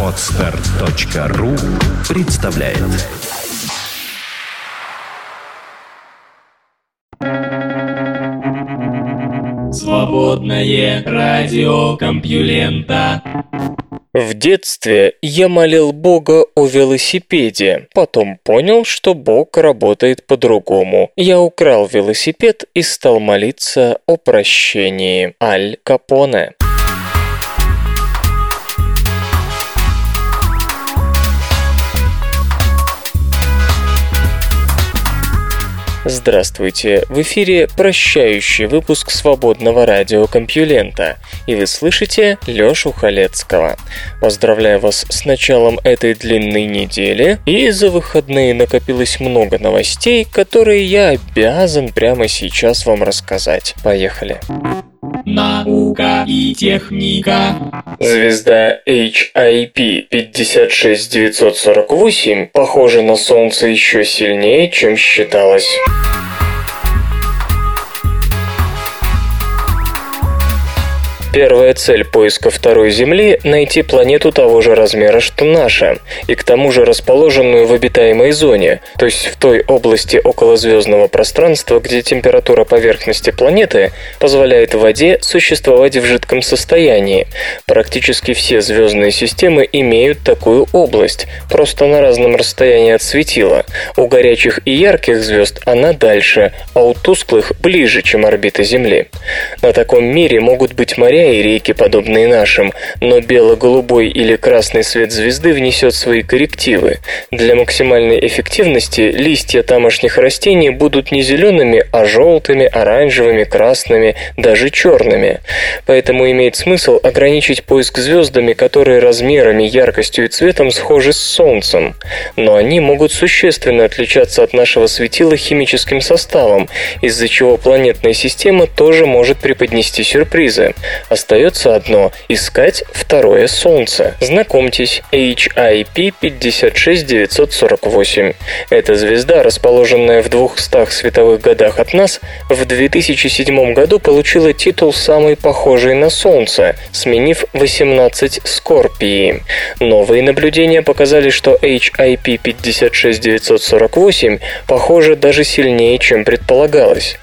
Отстар.ру представляет Свободное радио Компьюлента В детстве я молил Бога о велосипеде, потом понял, что Бог работает по-другому. Я украл велосипед и стал молиться о прощении. Аль Капоне. Здравствуйте! В эфире прощающий выпуск свободного радиокомпьюлента, и вы слышите Лёшу Халецкого. Поздравляю вас с началом этой длинной недели, и за выходные накопилось много новостей, которые я обязан прямо сейчас вам рассказать. Поехали! Наука и техника. Звезда HIP 56948 похожа на Солнце еще сильнее, чем считалось. Первая цель поиска второй Земли – найти планету того же размера, что наша, и к тому же расположенную в обитаемой зоне, то есть в той области околозвездного пространства, где температура поверхности планеты позволяет воде существовать в жидком состоянии. Практически все звездные системы имеют такую область, просто на разном расстоянии от светила. У горячих и ярких звезд она дальше, а у тусклых – ближе, чем орбита Земли. На таком мире могут быть моря и реки, подобные нашим, но бело-голубой или красный свет звезды внесет свои коррективы. Для максимальной эффективности листья тамошних растений будут не зелеными, а желтыми, оранжевыми, красными, даже черными. Поэтому имеет смысл ограничить поиск звездами, которые размерами, яркостью и цветом схожи с Солнцем. Но они могут существенно отличаться от нашего светила химическим составом, из-за чего планетная система тоже может преподнести сюрпризы. Остается одно – искать второе Солнце. Знакомьтесь, HIP 56948. Эта звезда, расположенная в 200 световых годах от нас, в 2007 году получила титул самой похожей на Солнце, сменив 18 Скорпии. Новые наблюдения показали, что HIP 56948 похожа даже сильнее, чем предполагалось.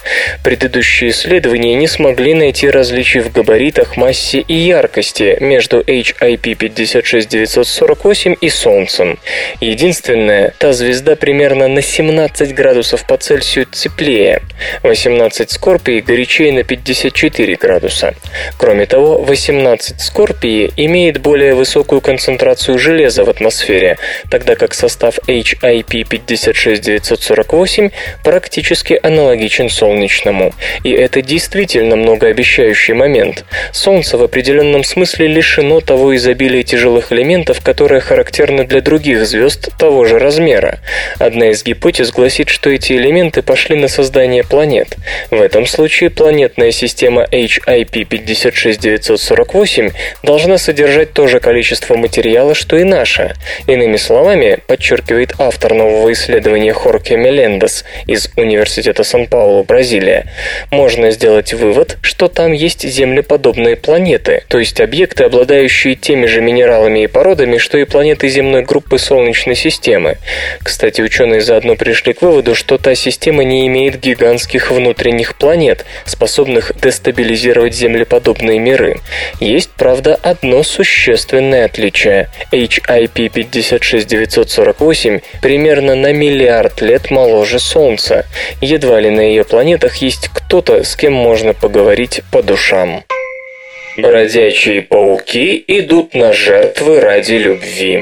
Предыдущие исследования не смогли найти различий в габаритах габаритах, массе и яркости между HIP 56948 и Солнцем. Единственное, та звезда примерно на 17 градусов по Цельсию теплее. 18 Скорпии горячее на 54 градуса. Кроме того, 18 Скорпии имеет более высокую концентрацию железа в атмосфере, тогда как состав HIP 56948 практически аналогичен солнечному. И это действительно многообещающий момент. Солнце в определенном смысле лишено того изобилия тяжелых элементов, которые характерны для других звезд того же размера. Одна из гипотез гласит, что эти элементы пошли на создание планет. В этом случае планетная система HIP 56948 должна содержать то же количество материала, что и наша. Иными словами, подчеркивает автор нового исследования Хорке Мелендес из Университета Сан-Паулу, Бразилия, можно сделать вывод, что там есть землеподобные подобные планеты, то есть объекты, обладающие теми же минералами и породами, что и планеты земной группы Солнечной системы. Кстати, ученые заодно пришли к выводу, что та система не имеет гигантских внутренних планет, способных дестабилизировать землеподобные миры. Есть, правда, одно существенное отличие. HIP 56948 примерно на миллиард лет моложе Солнца. Едва ли на ее планетах есть кто-то, с кем можно поговорить по душам. Бродячие пауки идут на жертвы ради любви.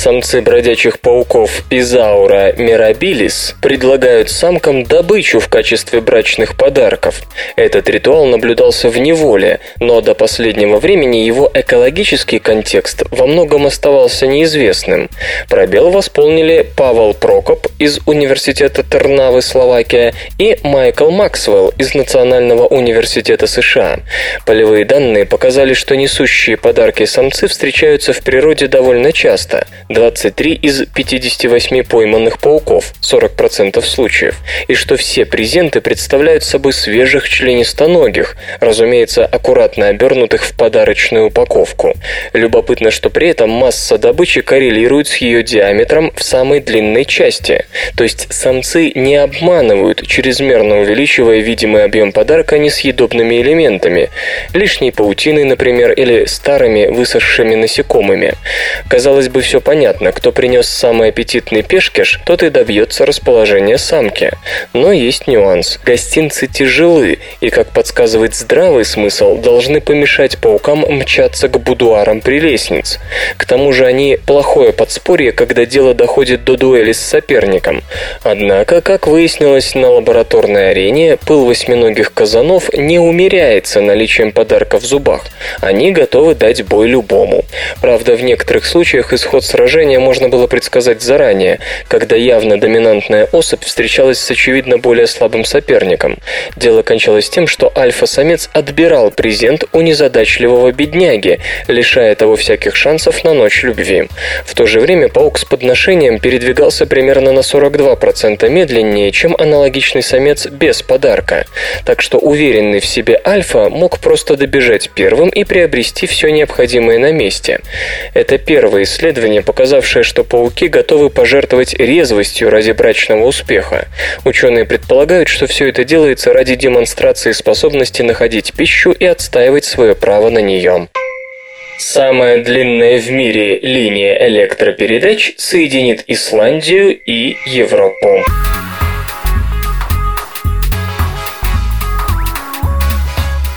Самцы бродячих пауков Изаура мирабилис предлагают самкам добычу в качестве брачных подарков. Этот ритуал наблюдался в неволе, но до последнего времени его экологический контекст во многом оставался неизвестным. Пробел восполнили Павел Прокоп из Университета Тернавы, Словакия, и Майкл Максвелл из Национального университета США. Полевые данные показали, что несущие подарки самцы встречаются в природе довольно часто – 23 из 58 пойманных пауков, 40% случаев, и что все презенты представляют собой свежих членистоногих, разумеется, аккуратно обернутых в подарочную упаковку. Любопытно, что при этом масса добычи коррелирует с ее диаметром в самой длинной части, то есть самцы не обманывают, чрезмерно увеличивая видимый объем подарка несъедобными элементами, лишней паутиной, например, или старыми высохшими насекомыми. Казалось бы, все понятно, кто принес самый аппетитный пешкиш, тот и добьется расположения самки. Но есть нюанс. Гостинцы тяжелы, и, как подсказывает здравый смысл, должны помешать паукам мчаться к будуарам прелестниц. К тому же они плохое подспорье, когда дело доходит до дуэли с соперником. Однако, как выяснилось на лабораторной арене, пыл восьминогих казанов не умеряется наличием подарка в зубах. Они готовы дать бой любому. Правда, в некоторых случаях исход сражения можно было предсказать заранее, когда явно доминантная особь встречалась с очевидно более слабым соперником. Дело кончалось тем, что альфа-самец отбирал презент у незадачливого бедняги, лишая того всяких шансов на ночь любви. В то же время паук с подношением передвигался примерно на 42% медленнее, чем аналогичный самец без подарка. Так что уверенный в себе альфа мог просто добежать первым и приобрести все необходимое на месте. Это первое исследование, показавшее, что пауки готовы пожертвовать резвостью ради брачного успеха. Ученые предполагают, что все это делается ради демонстрации способности находить пищу и отстаивать свое право на нее. Самая длинная в мире линия электропередач соединит Исландию и Европу.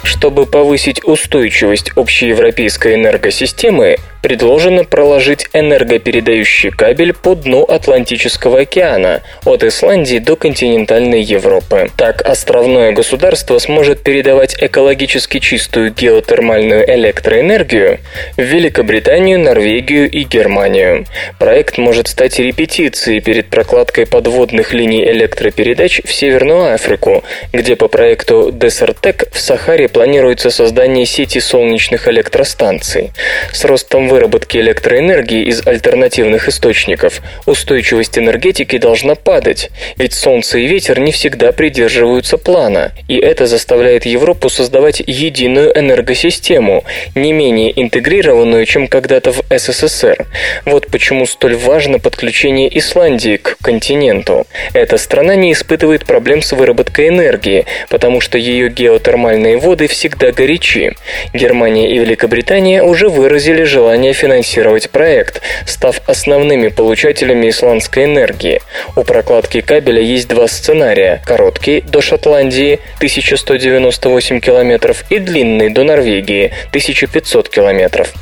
Чтобы повысить устойчивость общеевропейской энергосистемы, предложено проложить энергопередающий кабель по дну Атлантического океана от Исландии до континентальной Европы. Так, островное государство сможет передавать экологически чистую геотермальную электроэнергию в Великобританию, Норвегию и Германию. Проект может стать репетицией перед прокладкой подводных линий электропередач в Северную Африку, где по проекту Desertec в Сахаре планируется создание сети солнечных электростанций. С ростом выработки электроэнергии из альтернативных источников, устойчивость энергетики должна падать, ведь солнце и ветер не всегда придерживаются плана, и это заставляет Европу создавать единую энергосистему, не менее интегрированную, чем когда-то в СССР. Вот почему столь важно подключение Исландии к континенту. Эта страна не испытывает проблем с выработкой энергии, потому что ее геотермальные воды всегда горячи. Германия и Великобритания уже выразили желание желание финансировать проект, став основными получателями исландской энергии. У прокладки кабеля есть два сценария – короткий до Шотландии 1198 километров и длинный до Норвегии 1500 километров.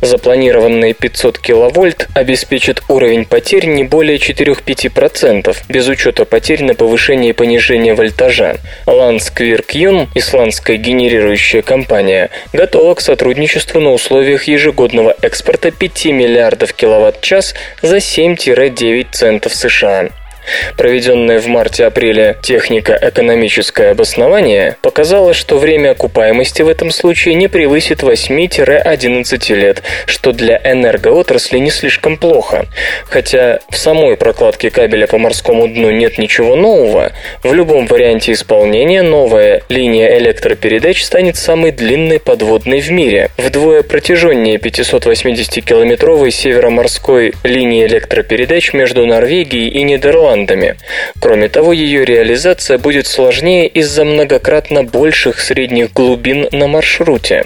Запланированные 500 киловольт обеспечат уровень потерь не более 4-5%, без учета потерь на повышение и понижение вольтажа. Landskvirkjun, исландская генерирующая компания, готова к сотрудничеству на условиях ежегодного экспорта 5 миллиардов киловатт-час за 7-9 центов США. Проведенная в марте-апреле технико-экономическое обоснование показало, что время окупаемости в этом случае не превысит 8-11 лет, что для энергоотрасли не слишком плохо. Хотя в самой прокладке кабеля по морскому дну нет ничего нового, в любом варианте исполнения новая линия электропередач станет самой длинной подводной в мире, вдвое протяженнее 580-километровой североморской линии электропередач между Норвегией и Нидерландами командами. Кроме того, ее реализация будет сложнее из-за многократно больших средних глубин на маршруте.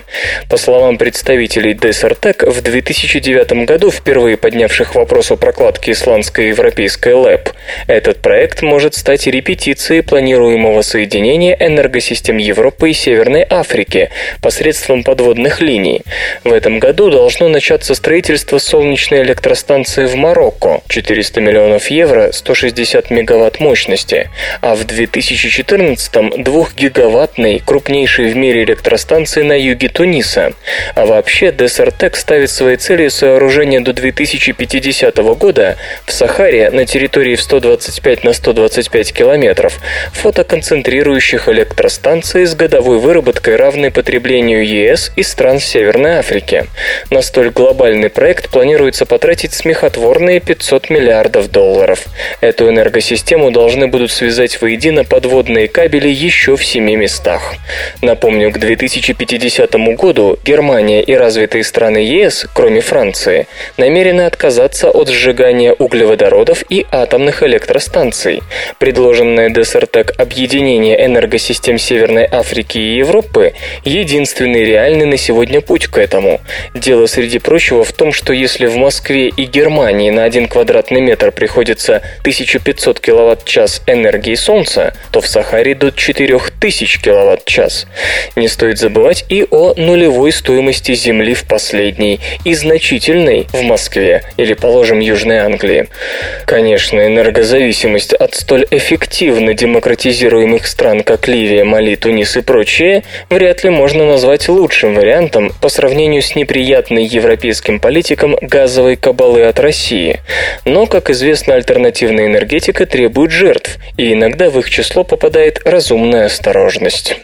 По словам представителей Desertec, в 2009 году, впервые поднявших вопрос о прокладке исландской европейской ЛЭП, этот проект может стать репетицией планируемого соединения энергосистем Европы и Северной Африки посредством подводных линий. В этом году должно начаться строительство солнечной электростанции в Марокко. 400 миллионов евро, 160 260 мегаватт мощности, а в 2014 двухгигаваттной крупнейшей в мире электростанции на юге Туниса. А вообще Десертек ставит своей целью сооружение до 2050 года в Сахаре на территории в 125 на 125 километров фотоконцентрирующих электростанций с годовой выработкой, равной потреблению ЕС и стран Северной Африки. На столь глобальный проект планируется потратить смехотворные 500 миллиардов долларов. Эту энергосистему должны будут связать воедино подводные кабели еще в семи местах. Напомню, к 2050 году Германия и развитые страны ЕС, кроме Франции, намерены отказаться от сжигания углеводородов и атомных электростанций. Предложенное ДСРТЭК объединение энергосистем Северной Африки и Европы – единственный реальный на сегодня путь к этому. Дело, среди прочего, в том, что если в Москве и Германии на один квадратный метр приходится 1500 киловатт-час энергии Солнца, то в Сахаре до 4000 киловатт-час. Не стоит забывать и о нулевой стоимости Земли в последней и значительной в Москве или, положим, Южной Англии. Конечно, энергозависимость от столь эффективно демократизируемых стран, как Ливия, Мали, Тунис и прочие, вряд ли можно назвать лучшим вариантом по сравнению с неприятной европейским политикам газовой кабалы от России. Но, как известно, альтернативная энергетика требует жертв, и иногда в их число попадает разумная осторожность.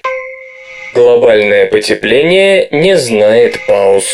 Глобальное потепление не знает пауз.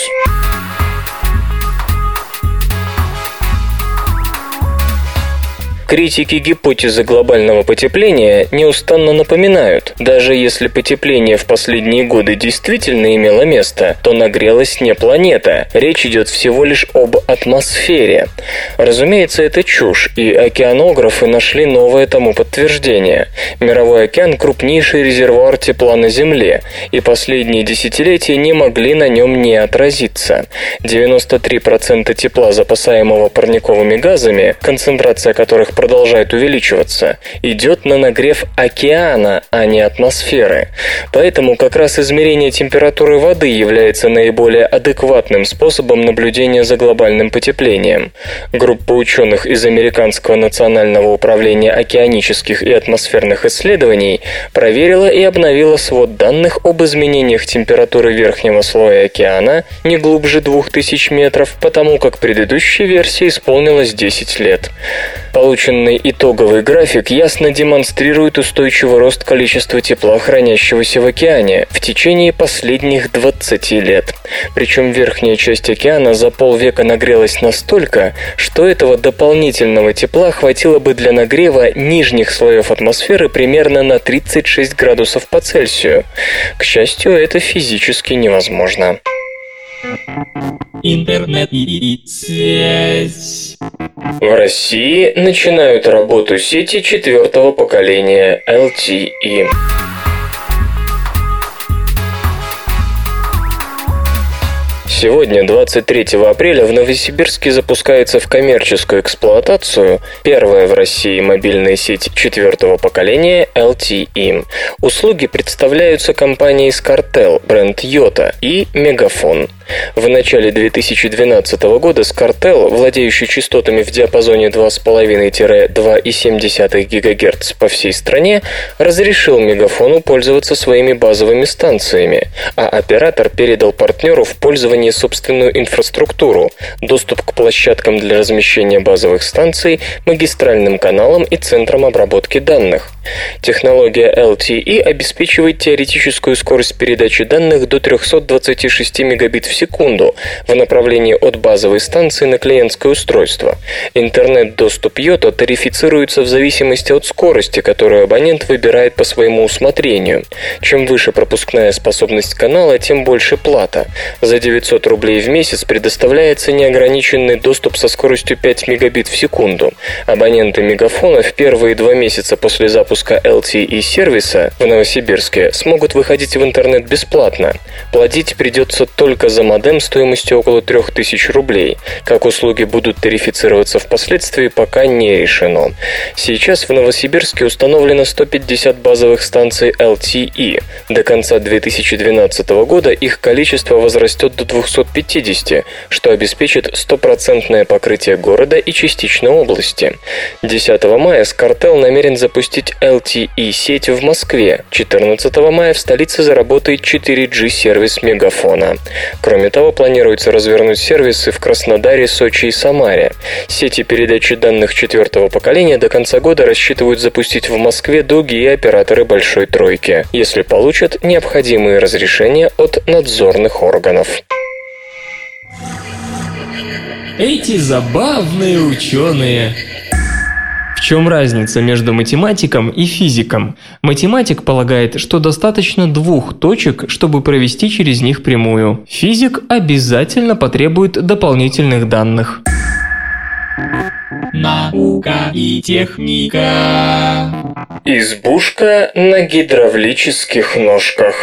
Критики гипотезы глобального потепления неустанно напоминают, даже если потепление в последние годы действительно имело место, то нагрелась не планета, речь идет всего лишь об атмосфере. Разумеется, это чушь, и океанографы нашли новое тому подтверждение. Мировой океан – крупнейший резервуар тепла на Земле, и последние десятилетия не могли на нем не отразиться. 93% тепла, запасаемого парниковыми газами, концентрация которых продолжает увеличиваться, идет на нагрев океана, а не атмосферы. Поэтому как раз измерение температуры воды является наиболее адекватным способом наблюдения за глобальным потеплением. Группа ученых из Американского национального управления океанических и атмосферных исследований проверила и обновила свод данных об изменениях температуры верхнего слоя океана не глубже 2000 метров, потому как предыдущей версии исполнилось 10 лет. Полученный итоговый график ясно демонстрирует устойчивый рост количества тепла, хранящегося в океане, в течение последних 20 лет. Причем верхняя часть океана за полвека нагрелась настолько, что этого дополнительного тепла хватило бы для нагрева нижних слоев атмосферы примерно на 36 градусов по Цельсию. К счастью, это физически невозможно. Интернет и связь. В России начинают работу сети четвертого поколения LTE. Сегодня, 23 апреля, в Новосибирске запускается в коммерческую эксплуатацию первая в России мобильная сеть четвертого поколения LTE. Услуги представляются компанией Scartel, бренд Yota и Мегафон. В начале 2012 года Scartel, владеющий частотами в диапазоне 2,5-2,7 ГГц по всей стране, разрешил Мегафону пользоваться своими базовыми станциями, а оператор передал партнеру в пользование собственную инфраструктуру, доступ к площадкам для размещения базовых станций, магистральным каналам и центрам обработки данных. Технология LTE обеспечивает теоретическую скорость передачи данных до 326 мегабит в секунду в направлении от базовой станции на клиентское устройство. Интернет-доступ Йота тарифицируется в зависимости от скорости, которую абонент выбирает по своему усмотрению. Чем выше пропускная способность канала, тем больше плата. За 900 рублей в месяц предоставляется неограниченный доступ со скоростью 5 мегабит в секунду. Абоненты Мегафона в первые два месяца после запуска LTE сервиса в Новосибирске смогут выходить в интернет бесплатно. Платить придется только за модем стоимостью около 3000 рублей. Как услуги будут тарифицироваться впоследствии, пока не решено. Сейчас в Новосибирске установлено 150 базовых станций LTE. До конца 2012 года их количество возрастет до 200 250, что обеспечит стопроцентное покрытие города и частично области. 10 мая Скартел намерен запустить LTE-сеть в Москве. 14 мая в столице заработает 4G-сервис Мегафона. Кроме того, планируется развернуть сервисы в Краснодаре, Сочи и Самаре. Сети передачи данных четвертого поколения до конца года рассчитывают запустить в Москве другие операторы Большой Тройки, если получат необходимые разрешения от надзорных органов. Эти забавные ученые. В чем разница между математиком и физиком? Математик полагает, что достаточно двух точек, чтобы провести через них прямую. Физик обязательно потребует дополнительных данных. Наука и техника. Избушка на гидравлических ножках.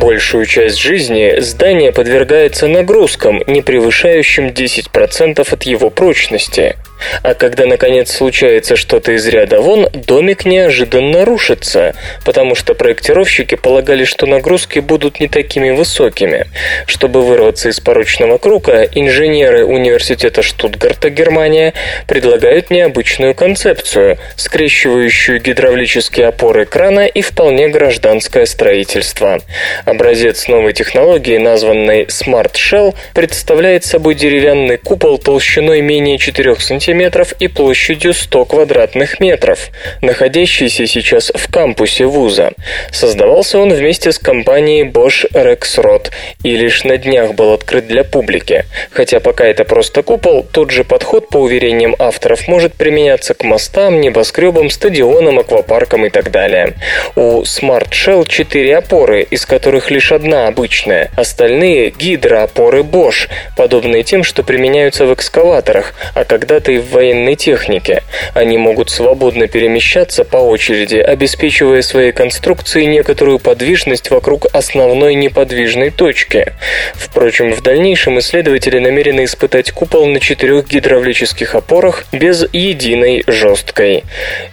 Большую часть жизни здание подвергается нагрузкам, не превышающим 10% от его прочности. А когда, наконец, случается что-то из ряда вон, домик неожиданно рушится, потому что проектировщики полагали, что нагрузки будут не такими высокими. Чтобы вырваться из порочного круга, инженеры университета Штутгарта, Германия, предлагают необычную концепцию, скрещивающую гидравлические опоры крана и вполне гражданское строительство. Образец новой технологии, названный Smart Shell, представляет собой деревянный купол толщиной менее 4 см и площадью 100 квадратных метров, находящийся сейчас в кампусе вуза. Создавался он вместе с компанией Bosch Rexroth и лишь на днях был открыт для публики. Хотя пока это просто купол, тот же подход, по уверениям авторов, может применяться к мостам, небоскребам, стадионам, аквапаркам и так далее. У Smart Shell 4 опоры, из которых лишь одна обычная. Остальные – гидроопоры Bosch, подобные тем, что применяются в экскаваторах, а когда-то и в военной технике. Они могут свободно перемещаться по очереди, обеспечивая своей конструкции некоторую подвижность вокруг основной неподвижной точки. Впрочем, в дальнейшем исследователи намерены испытать купол на четырех гидравлических опорах без единой жесткой.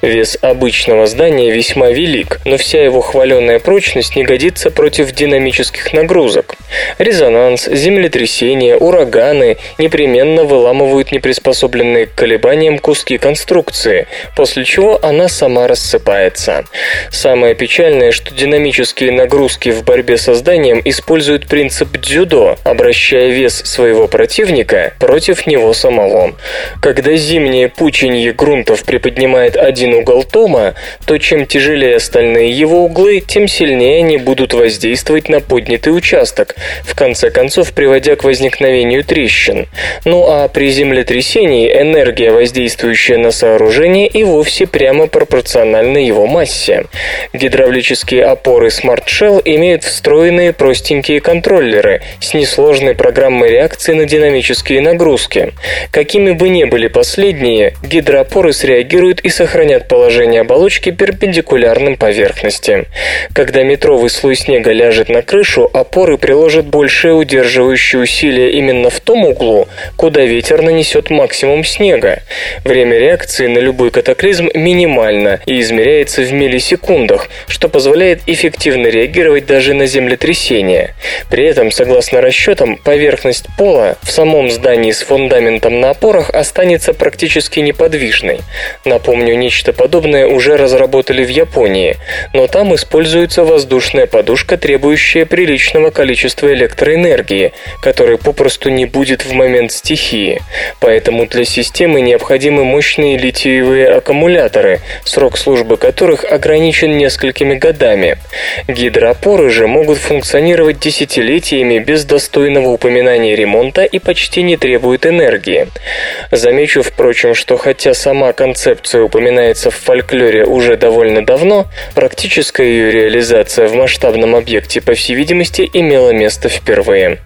Вес обычного здания весьма велик, но вся его хваленая прочность не годится против динамических нагрузок. Резонанс, землетрясения, ураганы непременно выламывают неприспособленные к колебаниям куски конструкции, после чего она сама рассыпается. Самое печальное, что динамические нагрузки в борьбе со зданием используют принцип дзюдо, обращая вес своего противника против него самого. Когда зимнее пученье грунтов приподнимает один угол тома, то чем тяжелее остальные его углы, тем сильнее они будут воздействовать на поднятый участок, в конце концов приводя к возникновению трещин. Ну а при землетрясении энергия, воздействующая на сооружение, и вовсе прямо пропорциональна его массе. Гидравлические опоры Smart Shell имеют встроенные простенькие контроллеры с несложной программой реакции на динамические нагрузки. Какими бы ни были последние, гидроопоры среагируют и сохранят положение оболочки перпендикулярным поверхности. Когда метровый слой снега ляжет на крышу, опоры приложат большее удерживающее усилие именно в том углу, куда ветер нанесет максимум снега. Время реакции на любой катаклизм минимально и измеряется в миллисекундах, что позволяет эффективно реагировать даже на землетрясения. При этом, согласно расчетам, поверхность пола в самом здании с фундаментом на опорах останется практически неподвижной. Напомню, нечто подобное уже разработали в Японии, но там используется воздушная подушка, требующая приличного количества электроэнергии, которой попросту не будет в момент стихии. Поэтому для системы необходимы мощные литиевые аккумуляторы, срок службы которых ограничен несколькими годами. Гидроопоры же могут функционировать десятилетиями без достойного упоминания ремонта и почти не требуют энергии. Замечу, впрочем, что хотя сама концепция упоминается в фольклоре уже довольно давно, практическая ее реализация в масштабном объекте, по всей видимости, имела место впервые.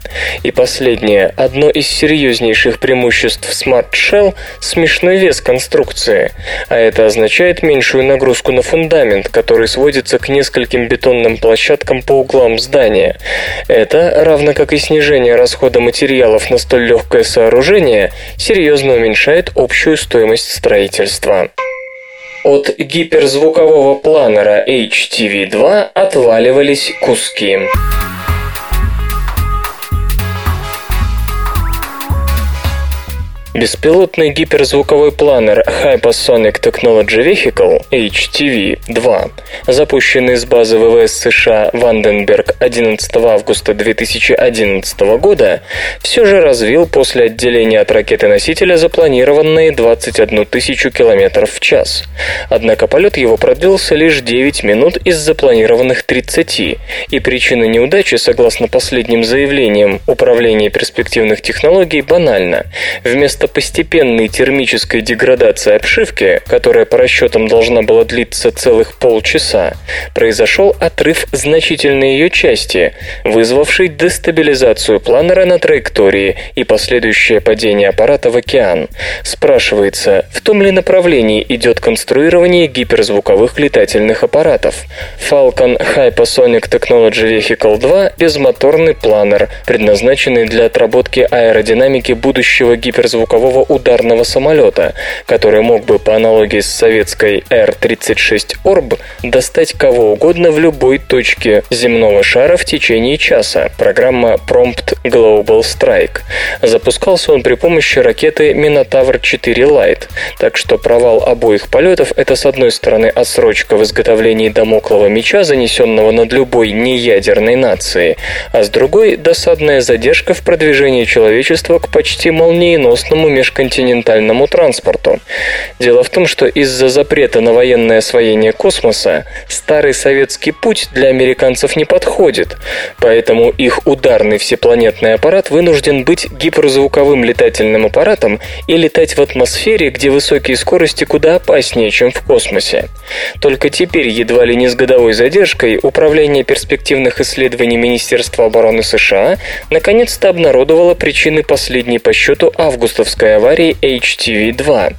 И последнее. Одно из серьезнейших преимуществ Smart Shell смешной вес конструкции, а это означает меньшую нагрузку на фундамент, который сводится к нескольким бетонным площадкам по углам здания. Это, равно как и снижение расхода материалов на столь легкое сооружение, серьезно уменьшает общую стоимость строительства. От гиперзвукового планера HTV-2 отваливались куски. Беспилотный гиперзвуковой планер Hypersonic Technology Vehicle HTV-2, запущенный с базы ВВС США Ванденберг 11 августа 2011 года, все же развил после отделения от ракеты-носителя запланированные 21 тысячу километров в час. Однако полет его продлился лишь 9 минут из запланированных 30, и причина неудачи, согласно последним заявлениям Управления перспективных технологий, банальна. Вместо Вместо постепенной термической деградации обшивки, которая по расчетам должна была длиться целых полчаса, произошел отрыв значительной ее части, вызвавший дестабилизацию планера на траектории и последующее падение аппарата в океан. Спрашивается, в том ли направлении идет конструирование гиперзвуковых летательных аппаратов. Falcon Hypersonic Technology Vehicle 2 – безмоторный планер, предназначенный для отработки аэродинамики будущего гиперзвукового звукового ударного самолета, который мог бы по аналогии с советской Р-36 Орб достать кого угодно в любой точке земного шара в течение часа. Программа Prompt Global Strike. Запускался он при помощи ракеты Minotaur 4 Lite, так что провал обоих полетов – это с одной стороны отсрочка в изготовлении домоклого меча, занесенного над любой неядерной нацией, а с другой – досадная задержка в продвижении человечества к почти молниеносному воздушному межконтинентальному транспорту. Дело в том, что из-за запрета на военное освоение космоса старый советский путь для американцев не подходит, поэтому их ударный всепланетный аппарат вынужден быть гиперзвуковым летательным аппаратом и летать в атмосфере, где высокие скорости куда опаснее, чем в космосе. Только теперь, едва ли не с годовой задержкой, Управление перспективных исследований Министерства обороны США наконец-то обнародовало причины последней по счету августовской Московской аварии HTV-2.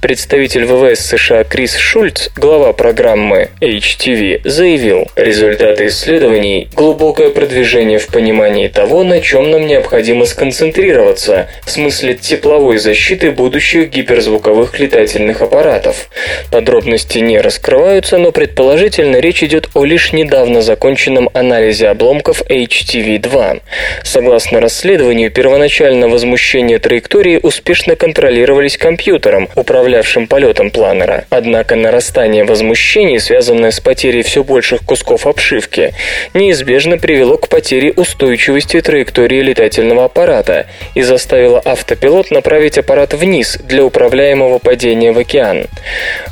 Представитель ВВС США Крис Шульц, глава программы HTV, заявил, результаты исследований – глубокое продвижение в понимании того, на чем нам необходимо сконцентрироваться, в смысле тепловой защиты будущих гиперзвуковых летательных аппаратов. Подробности не раскрываются, но предположительно речь идет о лишь недавно законченном анализе обломков HTV-2. Согласно расследованию, первоначально возмущение траектории успешно контролировались компьютером, управлявшим полетом планера. Однако нарастание возмущений, связанное с потерей все больших кусков обшивки, неизбежно привело к потере устойчивости траектории летательного аппарата и заставило автопилот направить аппарат вниз для управляемого падения в океан.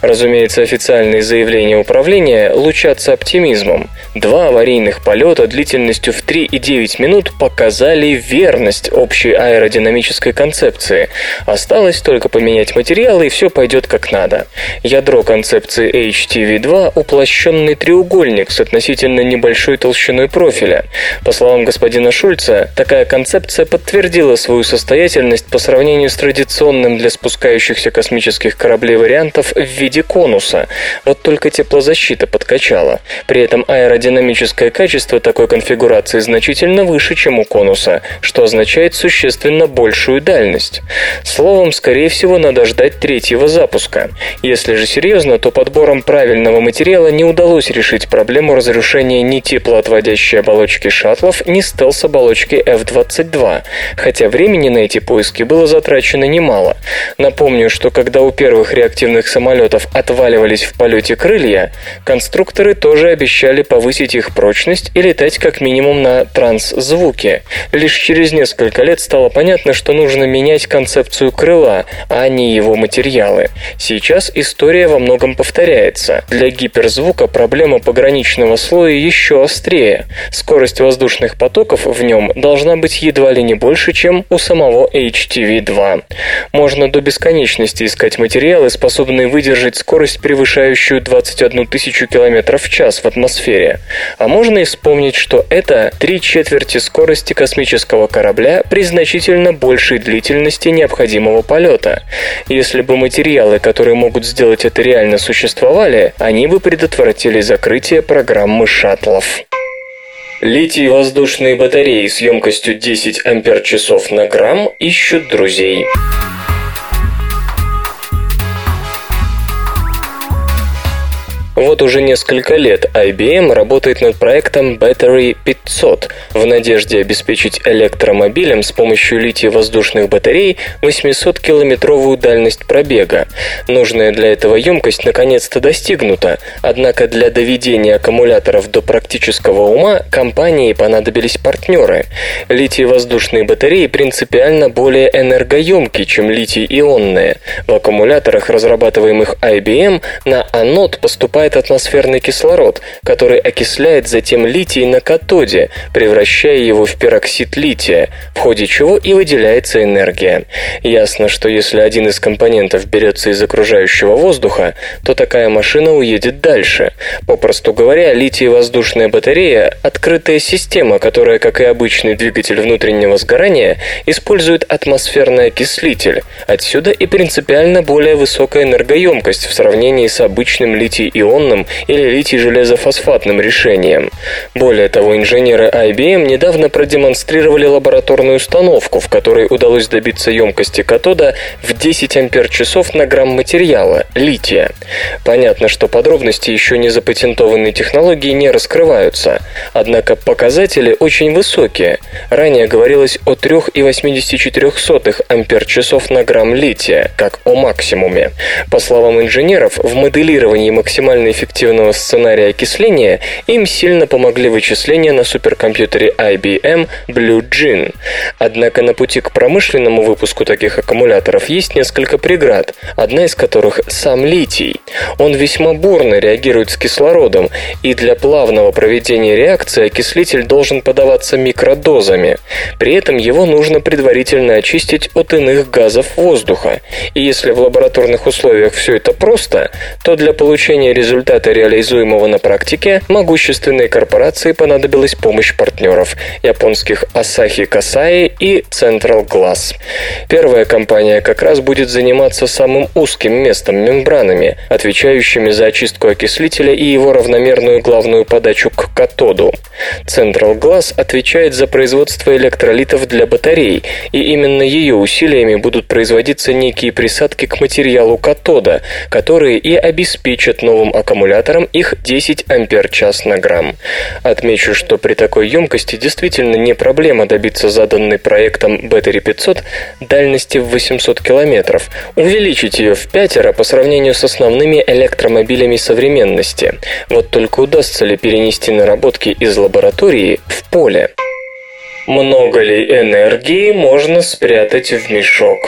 Разумеется, официальные заявления управления лучатся оптимизмом. Два аварийных полета длительностью в 3,9 минут показали верность общей аэродинамической концепции, Осталось только поменять материалы, и все пойдет как надо. Ядро концепции HTV-2 – уплощенный треугольник с относительно небольшой толщиной профиля. По словам господина Шульца, такая концепция подтвердила свою состоятельность по сравнению с традиционным для спускающихся космических кораблей вариантов в виде конуса. Вот только теплозащита подкачала. При этом аэродинамическое качество такой конфигурации значительно выше, чем у конуса, что означает существенно большую дальность. Словом, скорее всего, надо ждать третьего запуска. Если же серьезно, то подбором правильного материала не удалось решить проблему разрушения ни теплоотводящей оболочки шаттлов, ни стелс-оболочки F-22, хотя времени на эти поиски было затрачено немало. Напомню, что когда у первых реактивных самолетов отваливались в полете крылья, конструкторы тоже обещали повысить их прочность и летать как минимум на трансзвуке. Лишь через несколько лет стало понятно, что нужно менять концепцию концепцию крыла, а не его материалы. Сейчас история во многом повторяется. Для гиперзвука проблема пограничного слоя еще острее. Скорость воздушных потоков в нем должна быть едва ли не больше, чем у самого HTV-2. Можно до бесконечности искать материалы, способные выдержать скорость, превышающую 21 тысячу километров в час в атмосфере. А можно и вспомнить, что это три четверти скорости космического корабля при значительно большей длительности необходимого полета. Если бы материалы, которые могут сделать это реально существовали, они бы предотвратили закрытие программы шаттлов. Литий-воздушные батареи с емкостью 10 ампер-часов на грамм ищут друзей. Вот уже несколько лет IBM работает над проектом Battery 500 в надежде обеспечить электромобилям с помощью литий-воздушных батарей 800-километровую дальность пробега. Нужная для этого емкость наконец-то достигнута, однако для доведения аккумуляторов до практического ума компании понадобились партнеры. Литий-воздушные батареи принципиально более энергоемки, чем литий-ионные. В аккумуляторах, разрабатываемых IBM, на анод поступает атмосферный кислород, который окисляет затем литий на катоде, превращая его в пероксид лития, в ходе чего и выделяется энергия. Ясно, что если один из компонентов берется из окружающего воздуха, то такая машина уедет дальше. Попросту говоря, литий-воздушная батарея – открытая система, которая, как и обычный двигатель внутреннего сгорания, использует атмосферный окислитель. Отсюда и принципиально более высокая энергоемкость в сравнении с обычным литий-ионным или литий-железофосфатным решением. Более того, инженеры IBM недавно продемонстрировали лабораторную установку, в которой удалось добиться емкости катода в 10 ампер-часов на грамм материала – лития. Понятно, что подробности еще не запатентованной технологии не раскрываются, однако показатели очень высокие. Ранее говорилось о 3,84 ампер-часов на грамм лития, как о максимуме. По словам инженеров, в моделировании эффективного сценария окисления им сильно помогли вычисления на суперкомпьютере IBM Blue Gene. Однако на пути к промышленному выпуску таких аккумуляторов есть несколько преград, одна из которых сам литий. Он весьма бурно реагирует с кислородом, и для плавного проведения реакции окислитель должен подаваться микродозами. При этом его нужно предварительно очистить от иных газов воздуха. И если в лабораторных условиях все это просто, то для получения результата, реализуемого на практике, могущественной корпорации понадобилась помощь партнеров – японских Asahi Kasai и Central Glass. Первая компания как раз будет заниматься самым узким местом – мембранами, отвечающими за очистку окислителя и его равномерную главную подачу к катоду. Central Glass отвечает за производство электролитов для батарей, и именно ее усилиями будут производиться некие присадки к материалу катода, которые и обеспечат новым аккумуляторам их 10 ампер-час на грамм. Отмечу, что при такой емкости действительно не проблема добиться заданной проектом Battery 500 дальности в 800 километров, увеличить ее в пятеро по сравнению с основными электромобилями современности. Вот только удастся ли перенести наработки из лаборатории в поле? Много ли энергии можно спрятать в мешок?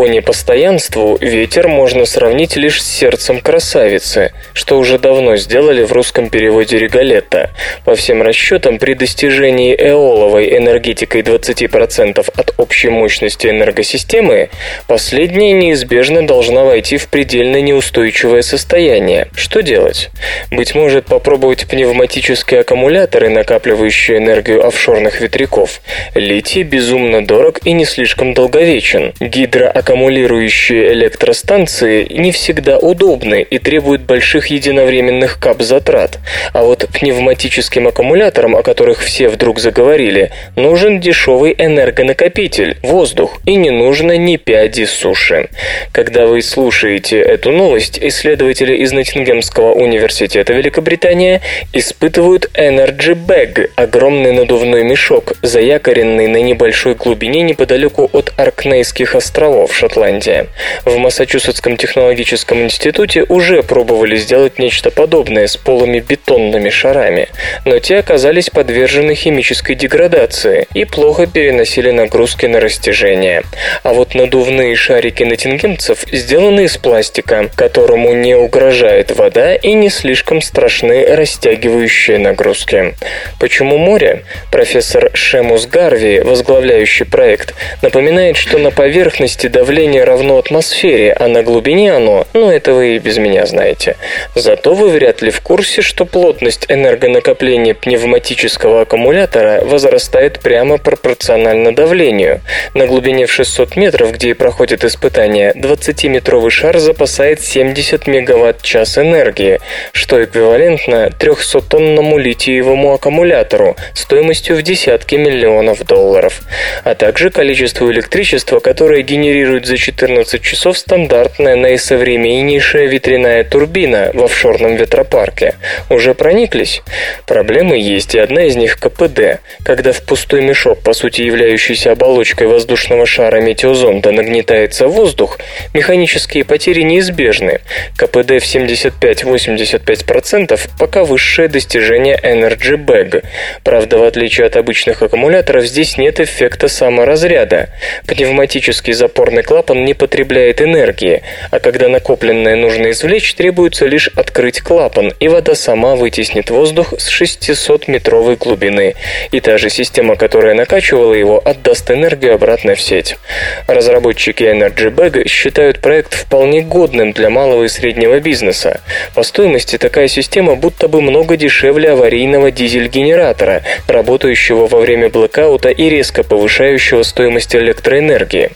По непостоянству ветер можно сравнить лишь с сердцем красавицы, что уже давно сделали в русском переводе Регалетта. По всем расчетам, при достижении эоловой энергетикой 20% от общей мощности энергосистемы, последняя неизбежно должна войти в предельно неустойчивое состояние. Что делать? Быть может, попробовать пневматические аккумуляторы, накапливающие энергию офшорных ветряков. Литий безумно дорог и не слишком долговечен. Гидроаккумуляторы аккумулирующие электростанции не всегда удобны и требуют больших единовременных кап-затрат. А вот пневматическим аккумуляторам, о которых все вдруг заговорили, нужен дешевый энергонакопитель – воздух, и не нужно ни пяди суши. Когда вы слушаете эту новость, исследователи из Ноттингемского университета Великобритания испытывают Energy Bag – огромный надувной мешок, заякоренный на небольшой глубине неподалеку от Аркнейских островов, Шотландия. В Массачусетском технологическом институте уже пробовали сделать нечто подобное с полыми бетонными шарами, но те оказались подвержены химической деградации и плохо переносили нагрузки на растяжение. А вот надувные шарики натингемцев сделаны из пластика, которому не угрожает вода и не слишком страшны растягивающие нагрузки. Почему море? Профессор Шемус Гарви, возглавляющий проект, напоминает, что на поверхности давление давление равно атмосфере, а на глубине оно, ну это вы и без меня знаете. Зато вы вряд ли в курсе, что плотность энергонакопления пневматического аккумулятора возрастает прямо пропорционально давлению. На глубине в 600 метров, где и проходит испытание, 20-метровый шар запасает 70 мегаватт-час энергии, что эквивалентно 300-тонному литиевому аккумулятору стоимостью в десятки миллионов долларов, а также количеству электричества, которое генерирует генерирует за 14 часов стандартная наисовременнейшая ветряная турбина в офшорном ветропарке. Уже прониклись? Проблемы есть, и одна из них КПД. Когда в пустой мешок, по сути являющийся оболочкой воздушного шара метеозонда, нагнетается воздух, механические потери неизбежны. КПД в 75-85% пока высшее достижение Energy Bag. Правда, в отличие от обычных аккумуляторов, здесь нет эффекта саморазряда. Пневматический запорный клапан не потребляет энергии, а когда накопленное нужно извлечь, требуется лишь открыть клапан, и вода сама вытеснит воздух с 600-метровой глубины. И та же система, которая накачивала его, отдаст энергию обратно в сеть. Разработчики Energy Bag считают проект вполне годным для малого и среднего бизнеса. По стоимости такая система будто бы много дешевле аварийного дизель-генератора, работающего во время блэкаута и резко повышающего стоимость электроэнергии.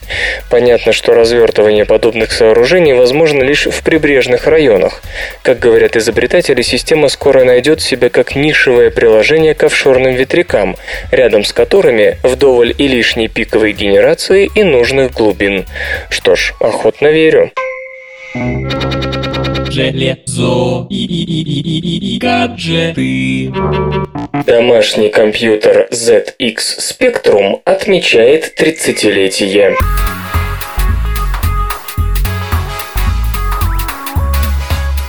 Понятно, что развертывание подобных сооружений возможно лишь в прибрежных районах. Как говорят изобретатели, система скоро найдет себя как нишевое приложение к офшорным ветрякам, рядом с которыми вдоволь и лишней пиковой генерации и нужных глубин. Что ж, охотно верю. Железо и, и, и, и, и, и гаджеты. Домашний компьютер ZX Spectrum отмечает 30-летие.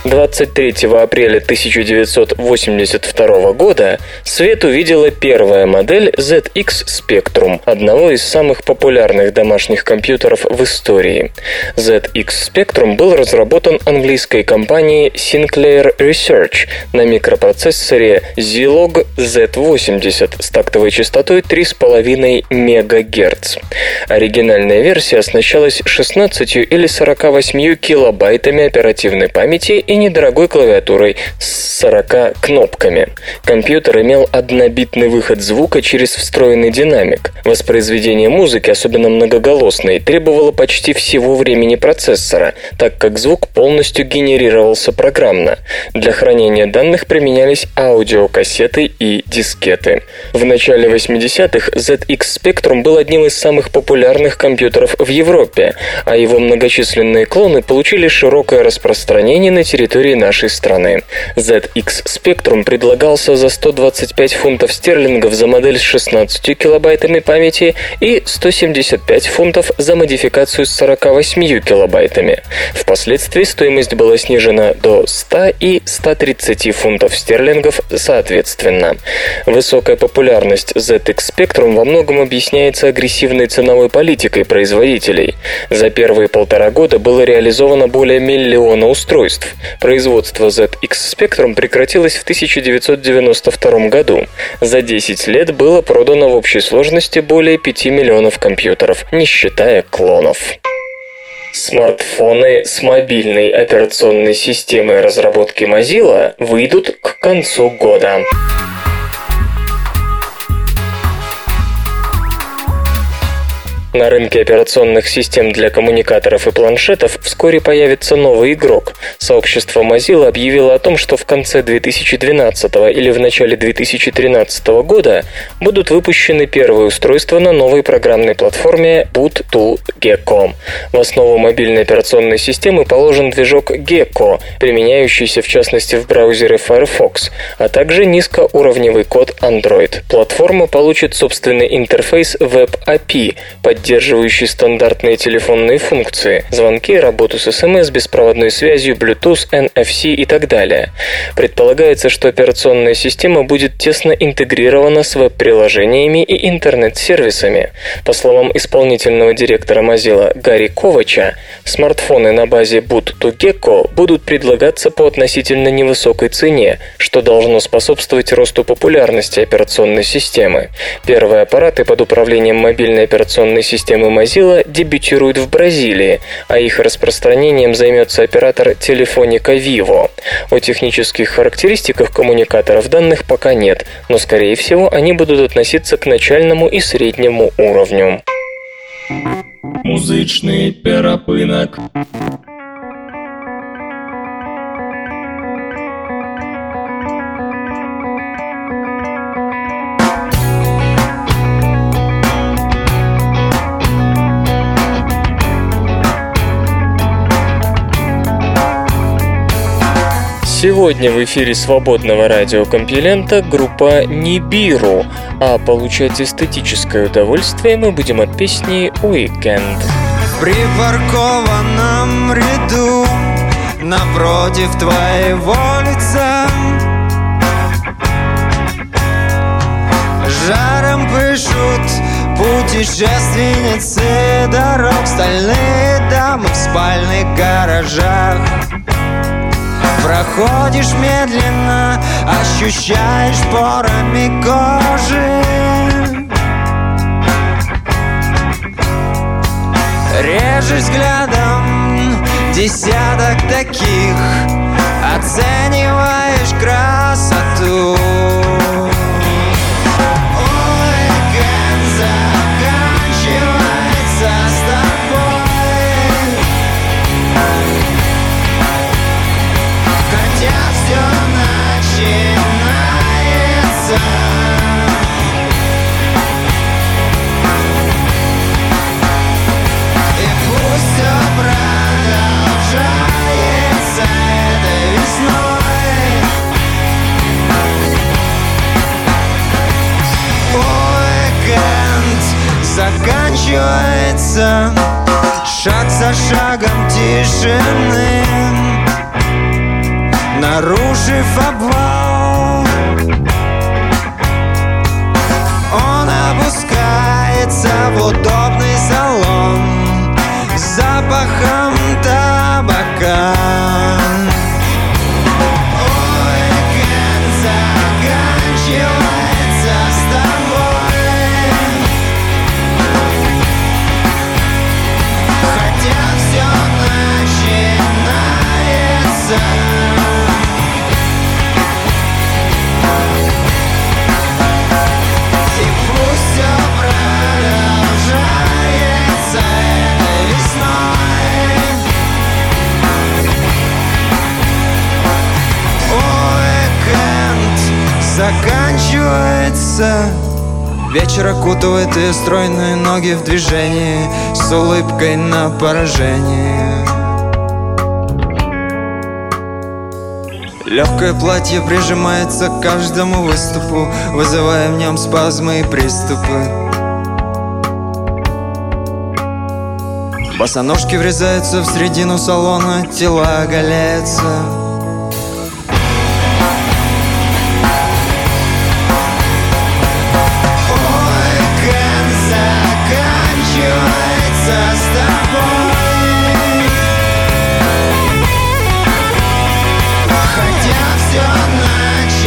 23 апреля 1982 года свет увидела первая модель ZX Spectrum, одного из самых популярных домашних компьютеров в истории. ZX Spectrum был разработан английской компанией Sinclair Research на микропроцессоре Zilog Z80 с тактовой частотой 3,5 МГц. Оригинальная версия оснащалась 16 или 48 килобайтами оперативной памяти и недорогой клавиатурой с 40 кнопками. Компьютер имел однобитный выход звука через встроенный динамик. Воспроизведение музыки, особенно многоголосной, требовало почти всего времени процессора, так как звук полностью генерировался программно. Для хранения данных применялись аудиокассеты и дискеты. В начале 80-х ZX Spectrum был одним из самых популярных компьютеров в Европе, а его многочисленные клоны получили широкое распространение на территории территории нашей страны. ZX Spectrum предлагался за 125 фунтов стерлингов за модель с 16 килобайтами памяти и 175 фунтов за модификацию с 48 килобайтами. Впоследствии стоимость была снижена до 100 и 130 фунтов стерлингов соответственно. Высокая популярность ZX Spectrum во многом объясняется агрессивной ценовой политикой производителей. За первые полтора года было реализовано более миллиона устройств. Производство ZX Spectrum прекратилось в 1992 году. За 10 лет было продано в общей сложности более 5 миллионов компьютеров, не считая клонов. Смартфоны с мобильной операционной системой разработки Mozilla выйдут к концу года. На рынке операционных систем для коммуникаторов и планшетов вскоре появится новый игрок. Сообщество Mozilla объявило о том, что в конце 2012 или в начале 2013 года будут выпущены первые устройства на новой программной платформе Boot2 Gecko. В основу мобильной операционной системы положен движок Gecko, применяющийся в частности в браузере Firefox, а также низкоуровневый код Android. Платформа получит собственный интерфейс Web API, поддерживающий стандартные телефонные функции, звонки, работу с СМС, беспроводной связью, Bluetooth, NFC и так далее. Предполагается, что операционная система будет тесно интегрирована с веб-приложениями и интернет-сервисами. По словам исполнительного директора Mozilla Гарри Ковача, смартфоны на базе Boot2 Gecko будут предлагаться по относительно невысокой цене, что должно способствовать росту популярности операционной системы. Первые аппараты под управлением мобильной операционной системы системы Mozilla дебютируют в Бразилии, а их распространением займется оператор Телефоника Vivo. О технических характеристиках коммуникаторов данных пока нет, но скорее всего они будут относиться к начальному и среднему уровню. Музычный перапынок. Сегодня в эфире свободного радиокомпилента группа Нибиру, а получать эстетическое удовольствие мы будем от песни. В припаркованном ряду напротив твоего лица Жаром пышут путешественницы дорог Стальные дамы в спальных гаражах Проходишь медленно, ощущаешь порами кожи. Режешь взглядом десяток таких Оцениваешь красоту заканчивается. Шаг за шагом тишины. Нарушив обвал Он опускается в удобный салон С запахом табака заканчивается Вечер окутывает ее стройные ноги в движении С улыбкой на поражение Легкое платье прижимается к каждому выступу Вызывая в нем спазмы и приступы. Босоножки врезаются в середину салона Тела оголяются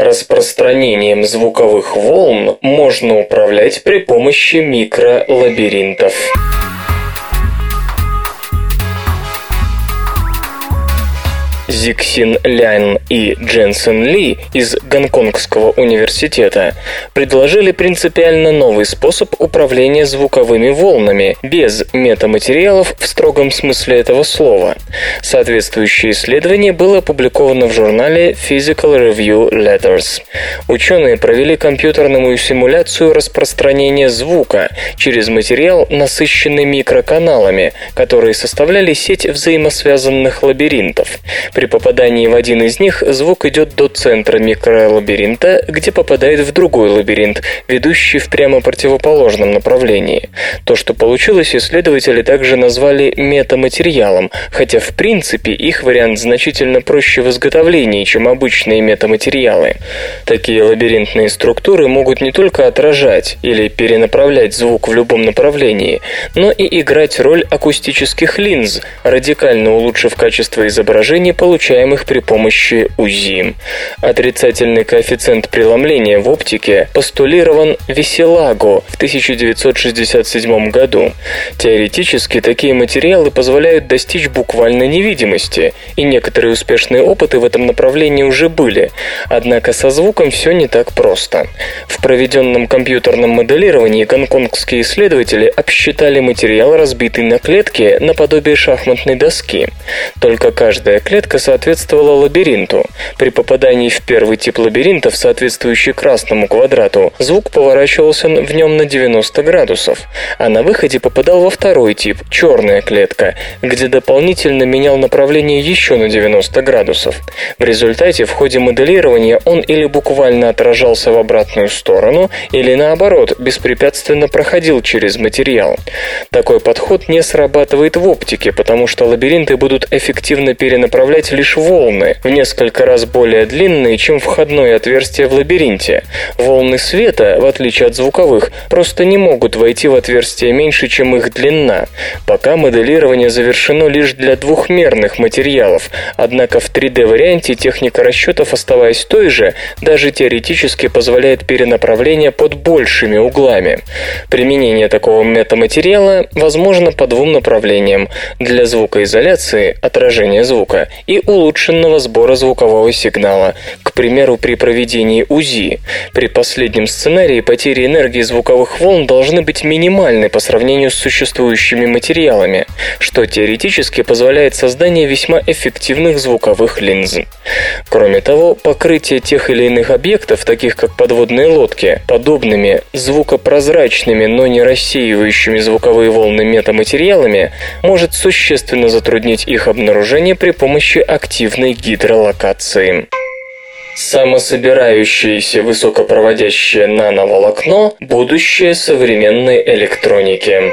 Распространением звуковых волн можно управлять при помощи микролабиринтов. Зиксин Лян и Дженсен Ли из Гонконгского университета предложили принципиально новый способ управления звуковыми волнами без метаматериалов в строгом смысле этого слова. Соответствующее исследование было опубликовано в журнале Physical Review Letters. Ученые провели компьютерную симуляцию распространения звука через материал, насыщенный микроканалами, которые составляли сеть взаимосвязанных лабиринтов. При попадании в один из них звук идет до центра микролабиринта, где попадает в другой лабиринт, ведущий в прямо противоположном направлении. То, что получилось, исследователи также назвали метаматериалом, хотя в принципе их вариант значительно проще в изготовлении, чем обычные метаматериалы. Такие лабиринтные структуры могут не только отражать или перенаправлять звук в любом направлении, но и играть роль акустических линз, радикально улучшив качество изображения, получаемых при помощи УЗИ. Отрицательный коэффициент преломления в оптике постулирован Веселаго в 1967 году. Теоретически такие материалы позволяют достичь буквально невидимости, и некоторые успешные опыты в этом направлении уже были. Однако со звуком все не так просто. В проведенном компьютерном моделировании гонконгские исследователи обсчитали материал, разбитый на клетки, наподобие шахматной доски. Только каждая клетка соответствовала лабиринту. При попадании в первый тип лабиринтов, соответствующий красному квадрату, звук поворачивался в нем на 90 градусов, а на выходе попадал во второй тип, черная клетка, где дополнительно менял направление еще на 90 градусов. В результате в ходе моделирования он или буквально отражался в обратную сторону, или наоборот, беспрепятственно проходил через материал. Такой подход не срабатывает в оптике, потому что лабиринты будут эффективно перенаправлять лишь волны, в несколько раз более длинные, чем входное отверстие в лабиринте. Волны света, в отличие от звуковых, просто не могут войти в отверстие меньше, чем их длина. Пока моделирование завершено лишь для двухмерных материалов, однако в 3D-варианте техника расчетов, оставаясь той же, даже теоретически позволяет перенаправление под большими углами. Применение такого метаматериала возможно по двум направлениям – для звукоизоляции, отражения звука, и улучшенного сбора звукового сигнала, к примеру, при проведении УЗИ. При последнем сценарии потери энергии звуковых волн должны быть минимальны по сравнению с существующими материалами, что теоретически позволяет создание весьма эффективных звуковых линз. Кроме того, покрытие тех или иных объектов, таких как подводные лодки, подобными звукопрозрачными, но не рассеивающими звуковые волны метаматериалами, может существенно затруднить их обнаружение при помощи активной гидролокации. Самособирающееся высокопроводящее нановолокно – будущее современной электроники.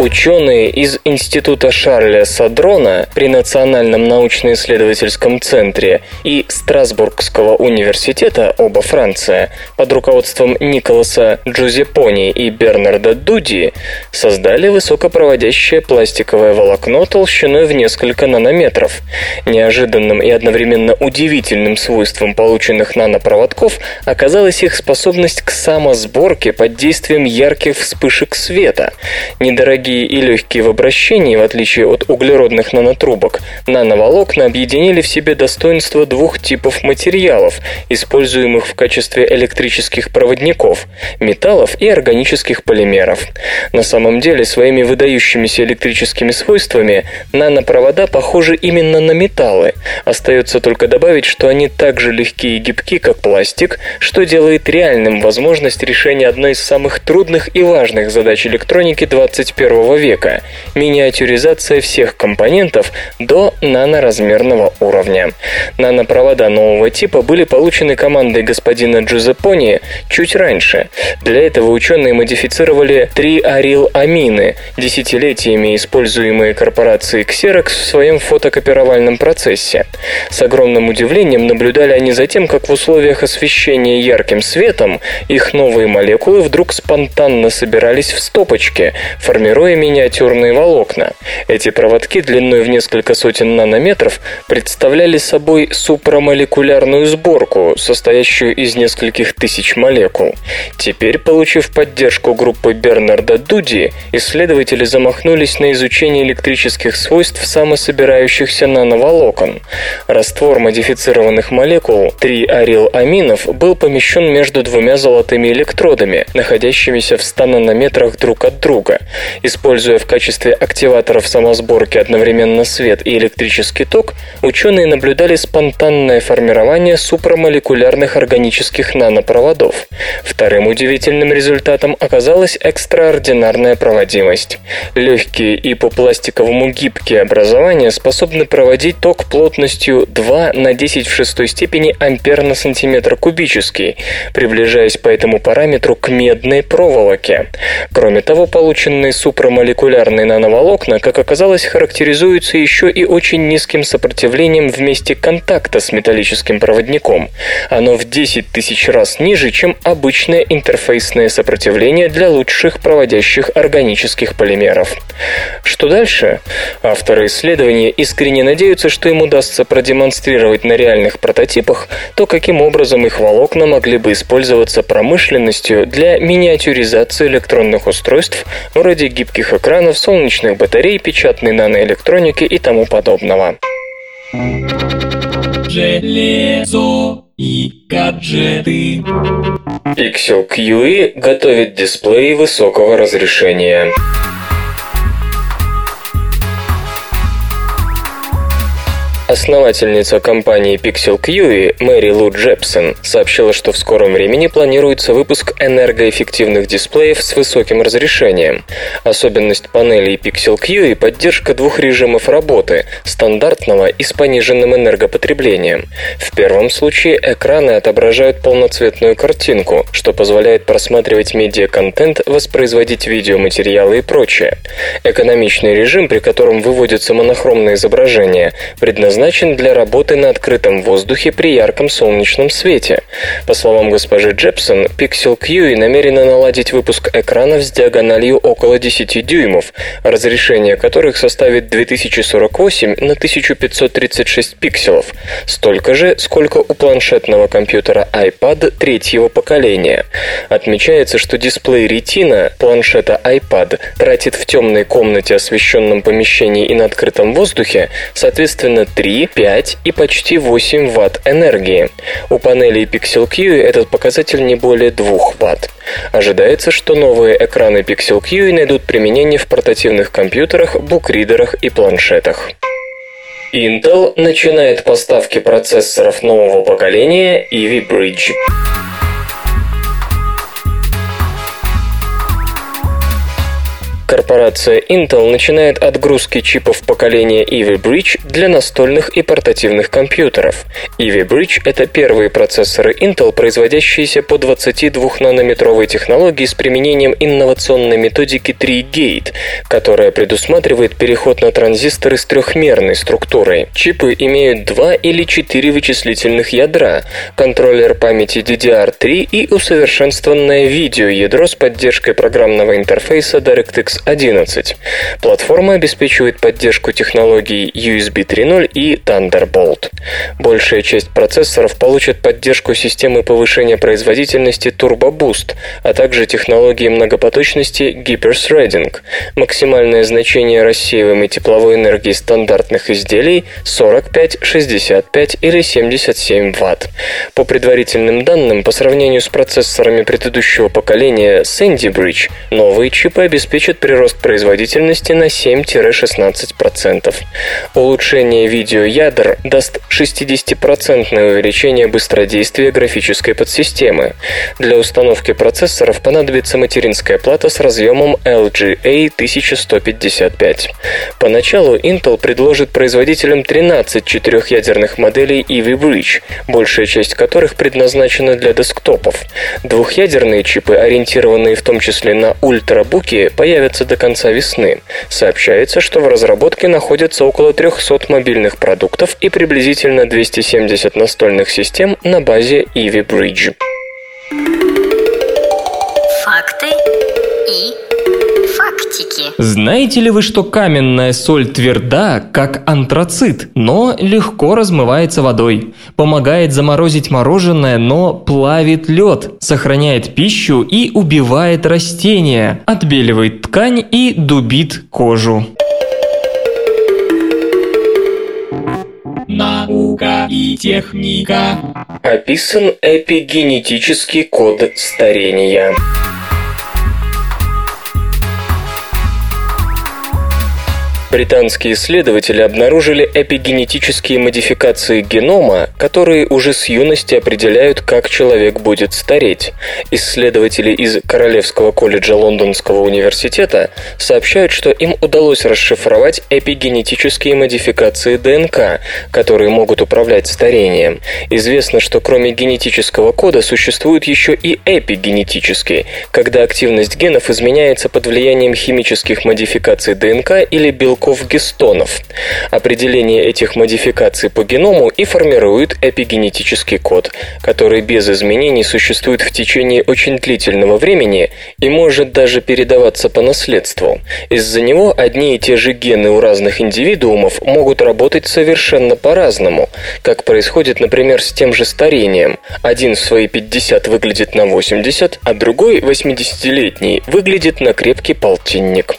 Ученые из Института Шарля Садрона при Национальном научно-исследовательском центре и Страсбургского университета, оба Франция, под руководством Николаса Джузепони и Бернарда Дуди создали высокопроводящее пластиковое волокно толщиной в несколько нанометров. Неожиданным и одновременно удивительным свойством полученных нанопроводков оказалась их способность к самосборке под действием ярких вспышек света. Недорогие тонкие и легкие в обращении, в отличие от углеродных нанотрубок, нановолокна объединили в себе достоинства двух типов материалов, используемых в качестве электрических проводников – металлов и органических полимеров. На самом деле, своими выдающимися электрическими свойствами нанопровода похожи именно на металлы. Остается только добавить, что они так же легкие и гибки, как пластик, что делает реальным возможность решения одной из самых трудных и важных задач электроники 21 века – миниатюризация всех компонентов до наноразмерного уровня. Нанопровода нового типа были получены командой господина Джузеппони чуть раньше. Для этого ученые модифицировали три арил-амины, десятилетиями используемые корпорацией Xerox в своем фотокопировальном процессе. С огромным удивлением наблюдали они за тем, как в условиях освещения ярким светом их новые молекулы вдруг спонтанно собирались в стопочке, формируя миниатюрные волокна. Эти проводки длиной в несколько сотен нанометров представляли собой супрамолекулярную сборку, состоящую из нескольких тысяч молекул. Теперь, получив поддержку группы Бернарда Дуди, исследователи замахнулись на изучение электрических свойств самособирающихся нановолокон. Раствор модифицированных молекул 3 арил-аминов был помещен между двумя золотыми электродами, находящимися в 100 нанометрах друг от друга. Используя в качестве активаторов самосборки одновременно свет и электрический ток, ученые наблюдали спонтанное формирование супрамолекулярных органических нанопроводов. Вторым удивительным результатом оказалась экстраординарная проводимость. Легкие и по пластиковому гибкие образования способны проводить ток плотностью 2 на 10 в шестой степени ампер на сантиметр кубический, приближаясь по этому параметру к медной проволоке. Кроме того, полученные супрамолекулярные микромолекулярные нановолокна, как оказалось, характеризуются еще и очень низким сопротивлением в месте контакта с металлическим проводником. Оно в 10 тысяч раз ниже, чем обычное интерфейсное сопротивление для лучших проводящих органических полимеров. Что дальше? Авторы исследования искренне надеются, что им удастся продемонстрировать на реальных прототипах то, каким образом их волокна могли бы использоваться промышленностью для миниатюризации электронных устройств вроде гибких экранов, солнечных батарей, печатной наноэлектроники и тому подобного. Железо и гаджеты. Pixel QE готовит дисплей высокого разрешения. Основательница компании Pixel QE Мэри Лу Джепсон сообщила, что в скором времени планируется выпуск энергоэффективных дисплеев с высоким разрешением. Особенность панелей Pixel QE – поддержка двух режимов работы – стандартного и с пониженным энергопотреблением. В первом случае экраны отображают полноцветную картинку, что позволяет просматривать медиа-контент, воспроизводить видеоматериалы и прочее. Экономичный режим, при котором выводятся монохромные изображения, предназначен предназначен для работы на открытом воздухе при ярком солнечном свете. По словам госпожи Джепсон, Pixel QE намерена наладить выпуск экранов с диагональю около 10 дюймов, разрешение которых составит 2048 на 1536 пикселов, столько же, сколько у планшетного компьютера iPad третьего поколения. Отмечается, что дисплей Retina планшета iPad тратит в темной комнате, освещенном помещении и на открытом воздухе, соответственно, 3 3, 5 и почти 8 Вт энергии. У панелей Pixel Q этот показатель не более 2 Вт. Ожидается, что новые экраны Pixel Q найдут применение в портативных компьютерах, букридерах и планшетах. Intel начинает поставки процессоров нового поколения Ivy Bridge. Корпорация Intel начинает отгрузки чипов поколения Ivy Bridge для настольных и портативных компьютеров. Ivy Bridge – это первые процессоры Intel, производящиеся по 22-нанометровой технологии с применением инновационной методики 3-Gate, которая предусматривает переход на транзисторы с трехмерной структурой. Чипы имеют два или четыре вычислительных ядра, контроллер памяти DDR3 и усовершенствованное видеоядро с поддержкой программного интерфейса DirectX 11. Платформа обеспечивает поддержку технологий USB 3.0 и Thunderbolt. Большая часть процессоров получит поддержку системы повышения производительности Turbo Boost, а также технологии многопоточности Hyper-Threading. Максимальное значение рассеиваемой тепловой энергии стандартных изделий 45, 65 или 77 Вт. По предварительным данным, по сравнению с процессорами предыдущего поколения Sandy Bridge, новые чипы обеспечат прирост производительности на 7-16%. Улучшение видеоядр даст 60% увеличение быстродействия графической подсистемы. Для установки процессоров понадобится материнская плата с разъемом LGA 1155. Поначалу Intel предложит производителям 13 четырехъядерных моделей Ivy Bridge, большая часть которых предназначена для десктопов. Двухъядерные чипы, ориентированные в том числе на ультрабуки, появятся появится до конца весны. Сообщается, что в разработке находится около 300 мобильных продуктов и приблизительно 270 настольных систем на базе Ivy Bridge. Фактики. Знаете ли вы, что каменная соль тверда, как антрацит, но легко размывается водой? Помогает заморозить мороженое, но плавит лед, сохраняет пищу и убивает растения, отбеливает ткань и дубит кожу. Наука и техника. Описан эпигенетический код старения. Британские исследователи обнаружили эпигенетические модификации генома, которые уже с юности определяют, как человек будет стареть. Исследователи из Королевского колледжа Лондонского университета сообщают, что им удалось расшифровать эпигенетические модификации ДНК, которые могут управлять старением. Известно, что кроме генетического кода существует еще и эпигенетический, когда активность генов изменяется под влиянием химических модификаций ДНК или белков гистонов. Определение этих модификаций по геному и формирует эпигенетический код, который без изменений существует в течение очень длительного времени и может даже передаваться по наследству. Из-за него одни и те же гены у разных индивидуумов могут работать совершенно по-разному, как происходит, например, с тем же старением. Один в свои 50 выглядит на 80, а другой, 80-летний, выглядит на крепкий полтинник.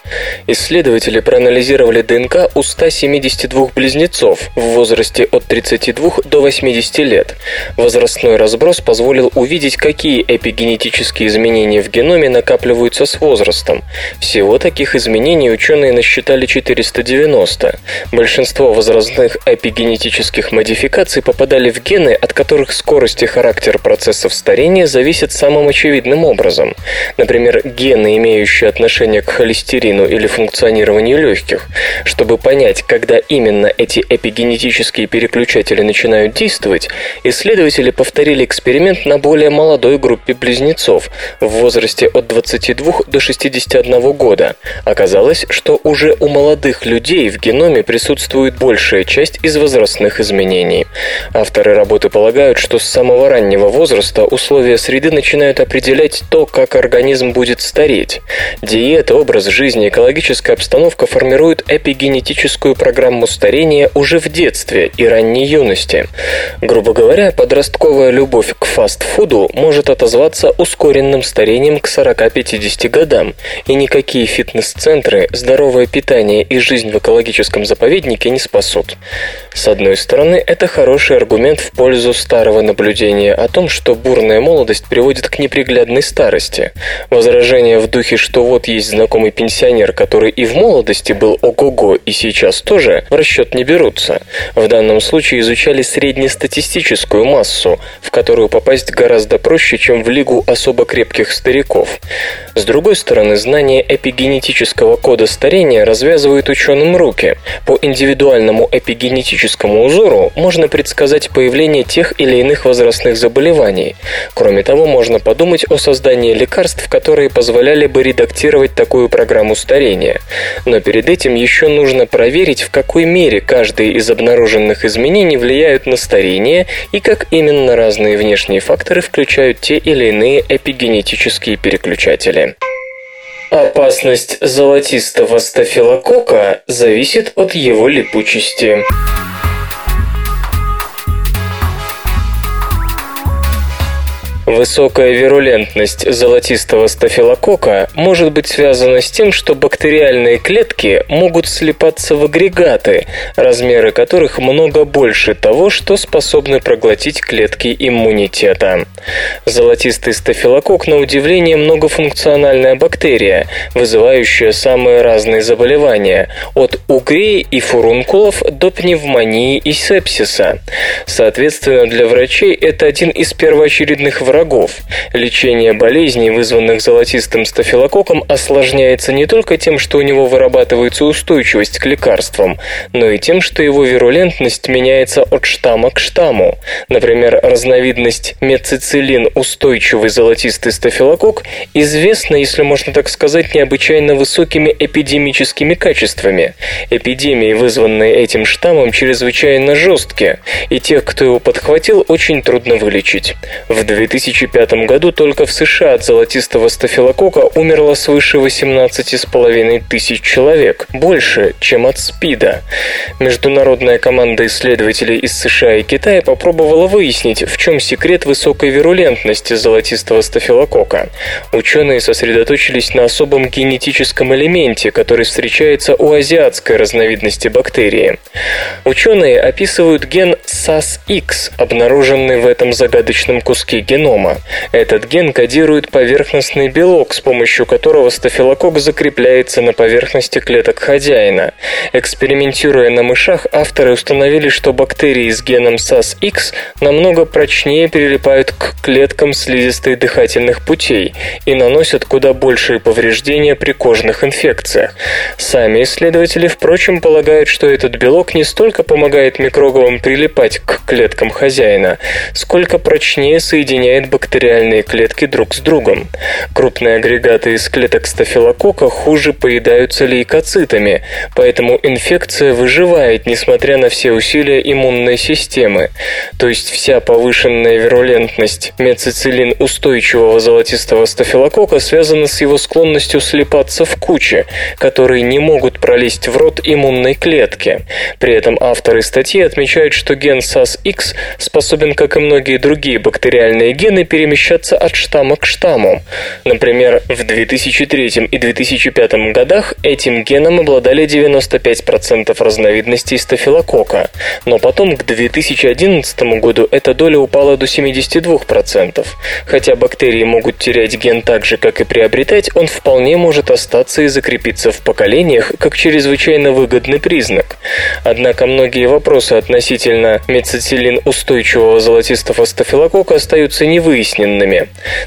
Исследователи проанализировали ДНК у 172 близнецов в возрасте от 32 до 80 лет. Возрастной разброс позволил увидеть, какие эпигенетические изменения в геноме накапливаются с возрастом. Всего таких изменений ученые насчитали 490. Большинство возрастных эпигенетических модификаций попадали в гены, от которых скорость и характер процессов старения зависят самым очевидным образом. Например, гены, имеющие отношение к холестерину или функционированию легких. Чтобы понять, когда именно эти эпигенетические переключатели начинают действовать, исследователи повторили эксперимент на более молодой группе близнецов в возрасте от 22 до 61 года. Оказалось, что уже у молодых людей в геноме присутствует большая часть из возрастных изменений. Авторы работы полагают, что с самого раннего возраста условия среды начинают определять то, как организм будет стареть. Диета, образ жизни, экологическая обстановка формируют эпигенетическую программу старения уже в детстве и ранней юности. Грубо говоря, подростковая любовь к фастфуду может отозваться ускоренным старением к 40-50 годам, и никакие фитнес-центры, здоровое питание и жизнь в экологическом заповеднике не спасут. С одной стороны, это хороший аргумент в пользу старого наблюдения о том, что бурная молодость приводит к неприглядной старости. Возражение в духе, что вот есть знакомый пенсионер, который и в молодости был ого-го и сейчас тоже, в расчет не берутся. В данном случае изучали среднестатистическую массу, в которую попасть гораздо проще, чем в лигу особо крепких стариков. С другой стороны, знание эпигенетического кода старения развязывает ученым руки. По индивидуальному эпигенетическому узору можно предсказать появление тех или иных возрастных заболеваний. Кроме того, можно подумать о создании лекарств, которые позволяли бы редактировать такую программу старения. Но перед этим еще нужно проверить, в какой мере каждый из обнаруженных изменений влияют на старение и как именно разные внешние факторы включают те или иные эпигенетические переключатели. Опасность золотистого стафилококка зависит от его липучести. Высокая вирулентность золотистого стафилококка может быть связана с тем, что бактериальные клетки могут слипаться в агрегаты, размеры которых много больше того, что способны проглотить клетки иммунитета. Золотистый стафилококк, на удивление, многофункциональная бактерия, вызывающая самые разные заболевания, от угрей и фурункулов до пневмонии и сепсиса. Соответственно, для врачей это один из первоочередных врагов. Лечение болезней, вызванных золотистым стафилококком, осложняется не только тем, что у него вырабатывается устойчивость к лекарствам, но и тем, что его вирулентность меняется от штамма к штамму. Например, разновидность мецицилин устойчивый золотистый стафилококк известна, если можно так сказать, необычайно высокими эпидемическими качествами. Эпидемии, вызванные этим штаммом, чрезвычайно жесткие, и тех, кто его подхватил, очень трудно вылечить. В 2005 году только в США от золотистого стафилококка умерло свыше 18,5 тысяч человек, больше, чем от СПИДа. Международная команда исследователей из США и Китая попробовала выяснить, в чем секрет высокой вирулентности золотистого стафилококка. Ученые сосредоточились на особом генетическом элементе, который встречается у азиатской разновидности бактерии. Ученые описывают ген SAS-X, обнаруженный в этом загадочном куске генома генома. Этот ген кодирует поверхностный белок, с помощью которого стафилококк закрепляется на поверхности клеток хозяина. Экспериментируя на мышах, авторы установили, что бактерии с геном SAS-X намного прочнее прилипают к клеткам слизистой дыхательных путей и наносят куда большие повреждения при кожных инфекциях. Сами исследователи, впрочем, полагают, что этот белок не столько помогает микробам прилипать к клеткам хозяина, сколько прочнее соединяет бактериальные клетки друг с другом. Крупные агрегаты из клеток стафилококка хуже поедаются лейкоцитами, поэтому инфекция выживает, несмотря на все усилия иммунной системы. То есть вся повышенная вирулентность мецицилин устойчивого золотистого стафилококка связана с его склонностью слипаться в куче, которые не могут пролезть в рот иммунной клетки. При этом авторы статьи отмечают, что ген SAS-X способен, как и многие другие бактериальные гены, перемещаться от штамма к штамму. Например, в 2003 и 2005 годах этим геном обладали 95% разновидностей стафилококка, но потом к 2011 году эта доля упала до 72%. Хотя бактерии могут терять ген так же, как и приобретать, он вполне может остаться и закрепиться в поколениях как чрезвычайно выгодный признак. Однако многие вопросы относительно мецицилин устойчивого золотистого стафилококка остаются невыясненными.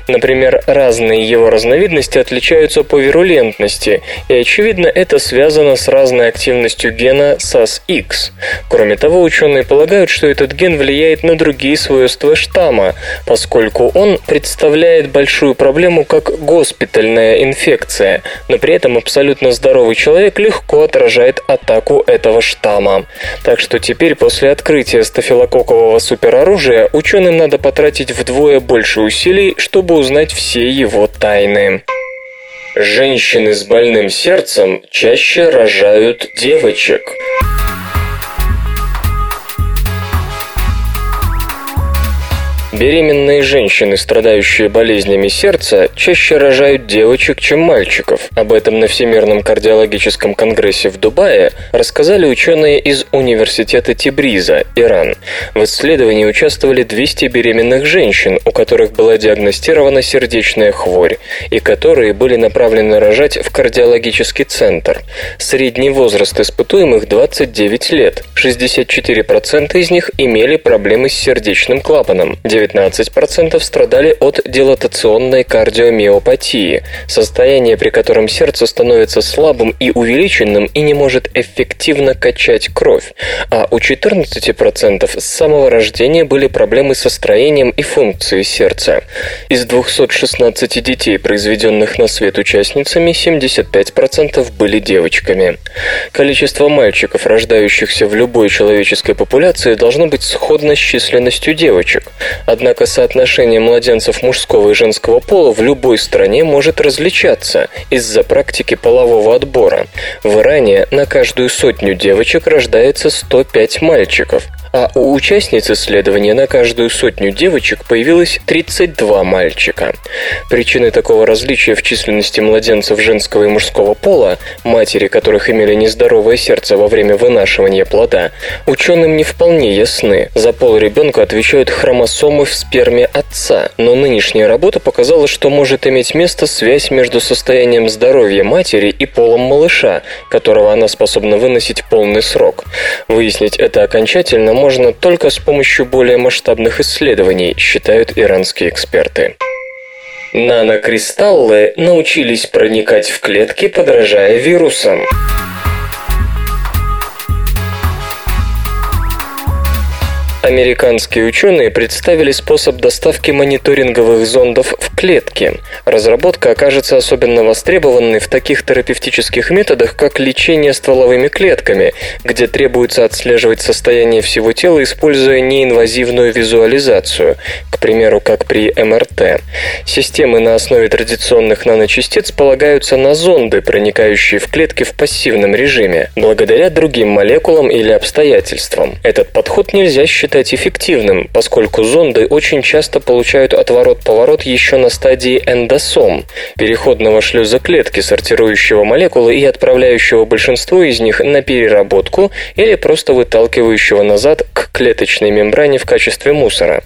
Например, разные его разновидности отличаются по вирулентности, и очевидно это связано с разной активностью гена SAS-X. Кроме того, ученые полагают, что этот ген влияет на другие свойства штамма, поскольку он представляет большую проблему как госпитальная инфекция, но при этом абсолютно здоровый человек легко отражает атаку этого штамма. Так что теперь после открытия стафилококкового супероружия ученым надо потратить вдвое больше усилий, чтобы узнать все его тайны. Женщины с больным сердцем чаще рожают девочек. Беременные женщины, страдающие болезнями сердца, чаще рожают девочек, чем мальчиков. Об этом на Всемирном кардиологическом конгрессе в Дубае рассказали ученые из Университета Тибриза, Иран. В исследовании участвовали 200 беременных женщин, у которых была диагностирована сердечная хворь, и которые были направлены рожать в кардиологический центр. Средний возраст испытуемых 29 лет. 64% из них имели проблемы с сердечным клапаном. 19% страдали от дилатационной кардиомиопатии, состояние, при котором сердце становится слабым и увеличенным и не может эффективно качать кровь, а у 14% с самого рождения были проблемы со строением и функцией сердца. Из 216 детей, произведенных на свет участницами, 75% были девочками. Количество мальчиков, рождающихся в любой человеческой популяции, должно быть сходно с численностью девочек. Однако соотношение младенцев мужского и женского пола в любой стране может различаться из-за практики полового отбора. В Иране на каждую сотню девочек рождается 105 мальчиков, а у участниц исследования на каждую сотню девочек появилось 32 мальчика. Причиной такого различия в численности младенцев женского и мужского пола, матери которых имели нездоровое сердце во время вынашивания плода, ученым не вполне ясны. За пол ребенка отвечают хромосомы в сперме отца, но нынешняя работа показала, что может иметь место связь между состоянием здоровья матери и полом малыша, которого она способна выносить полный срок. Выяснить это окончательно можно только с помощью более масштабных исследований, считают иранские эксперты. Нанокристаллы научились проникать в клетки, подражая вирусам. Американские ученые представили способ доставки мониторинговых зондов в клетки. Разработка окажется особенно востребованной в таких терапевтических методах, как лечение стволовыми клетками, где требуется отслеживать состояние всего тела, используя неинвазивную визуализацию, к примеру, как при МРТ. Системы на основе традиционных наночастиц полагаются на зонды, проникающие в клетки в пассивном режиме, благодаря другим молекулам или обстоятельствам. Этот подход нельзя считать считать эффективным, поскольку зонды очень часто получают отворот-поворот еще на стадии эндосом, переходного шлюза клетки, сортирующего молекулы и отправляющего большинство из них на переработку или просто выталкивающего назад к клеточной мембране в качестве мусора.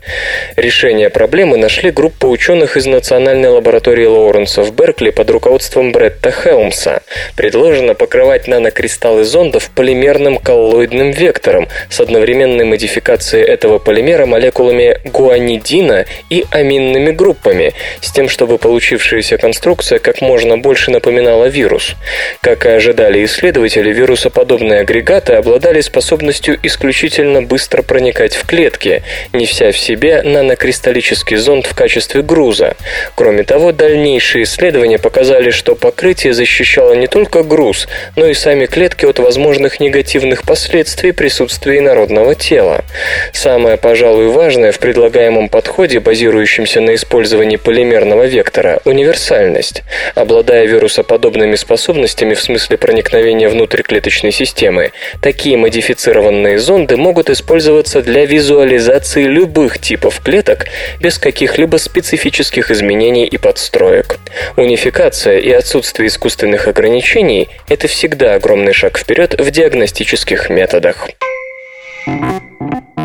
Решение проблемы нашли группа ученых из Национальной лаборатории Лоуренса в Беркли под руководством Бретта Хелмса. Предложено покрывать нанокристаллы зондов полимерным коллоидным вектором с одновременной модификацией этого полимера молекулами гуанидина и аминными группами, с тем, чтобы получившаяся конструкция как можно больше напоминала вирус. Как и ожидали исследователи, вирусоподобные агрегаты обладали способностью исключительно быстро проникать в клетки, неся в себе нанокристаллический зонд в качестве груза. Кроме того, дальнейшие исследования показали, что покрытие защищало не только груз, но и сами клетки от возможных негативных последствий присутствия инородного тела. Самое, пожалуй, важное в предлагаемом подходе, базирующемся на использовании полимерного вектора – универсальность. Обладая вирусоподобными способностями в смысле проникновения внутрь клеточной системы, такие модифицированные зонды могут использоваться для визуализации любых типов клеток без каких-либо специфических изменений и подстроек. Унификация и отсутствие искусственных ограничений – это всегда огромный шаг вперед в диагностических методах.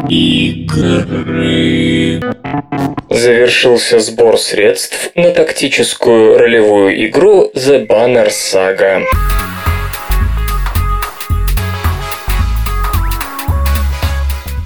Игры. Завершился сбор средств на тактическую ролевую игру The Banner Saga.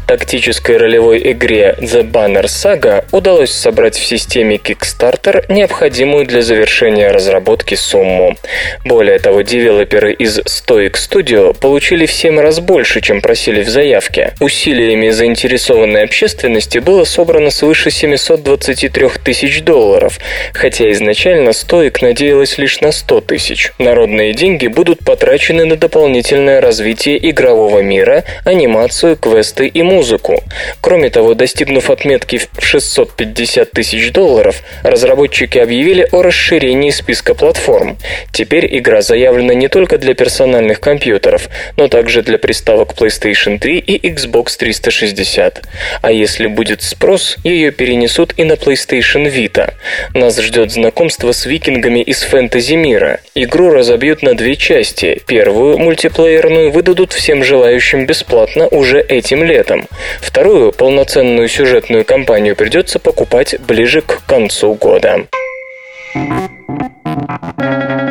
Тактической ролевой игре The Banner Saga удалось собрать в системе Kickstarter необходимую для завершения разработки сумму. Более того, девелоперы из Stoic Studio получили в 7 раз больше, чем просили в заявке. Усилиями заинтересованной общественности было собрано свыше 723 тысяч долларов, хотя изначально Stoic надеялась лишь на 100 тысяч. Народные деньги будут потрачены на дополнительное развитие игрового мира, анимацию, квесты и музыку музыку. Кроме того, достигнув отметки в 650 тысяч долларов, разработчики объявили о расширении списка платформ. Теперь игра заявлена не только для персональных компьютеров, но также для приставок PlayStation 3 и Xbox 360. А если будет спрос, ее перенесут и на PlayStation Vita. Нас ждет знакомство с викингами из фэнтези мира. Игру разобьют на две части. Первую, мультиплеерную, выдадут всем желающим бесплатно уже этим летом. Вторую полноценную сюжетную кампанию придется покупать ближе к концу года.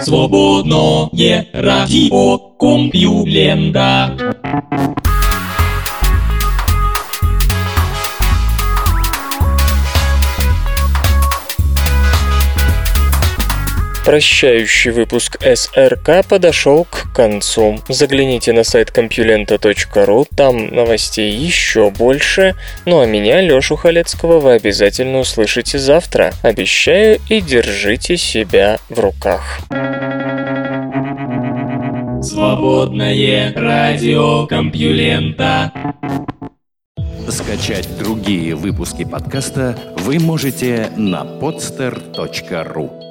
Свободное радио Компьюлента. Прощающий выпуск СРК подошел к концу. Загляните на сайт компьюлента.ру, там новостей еще больше. Ну а меня, Лешу Халецкого, вы обязательно услышите завтра. Обещаю и держите себя в руках. Свободное радио Компьюлента. Скачать другие выпуски подкаста вы можете на podster.ru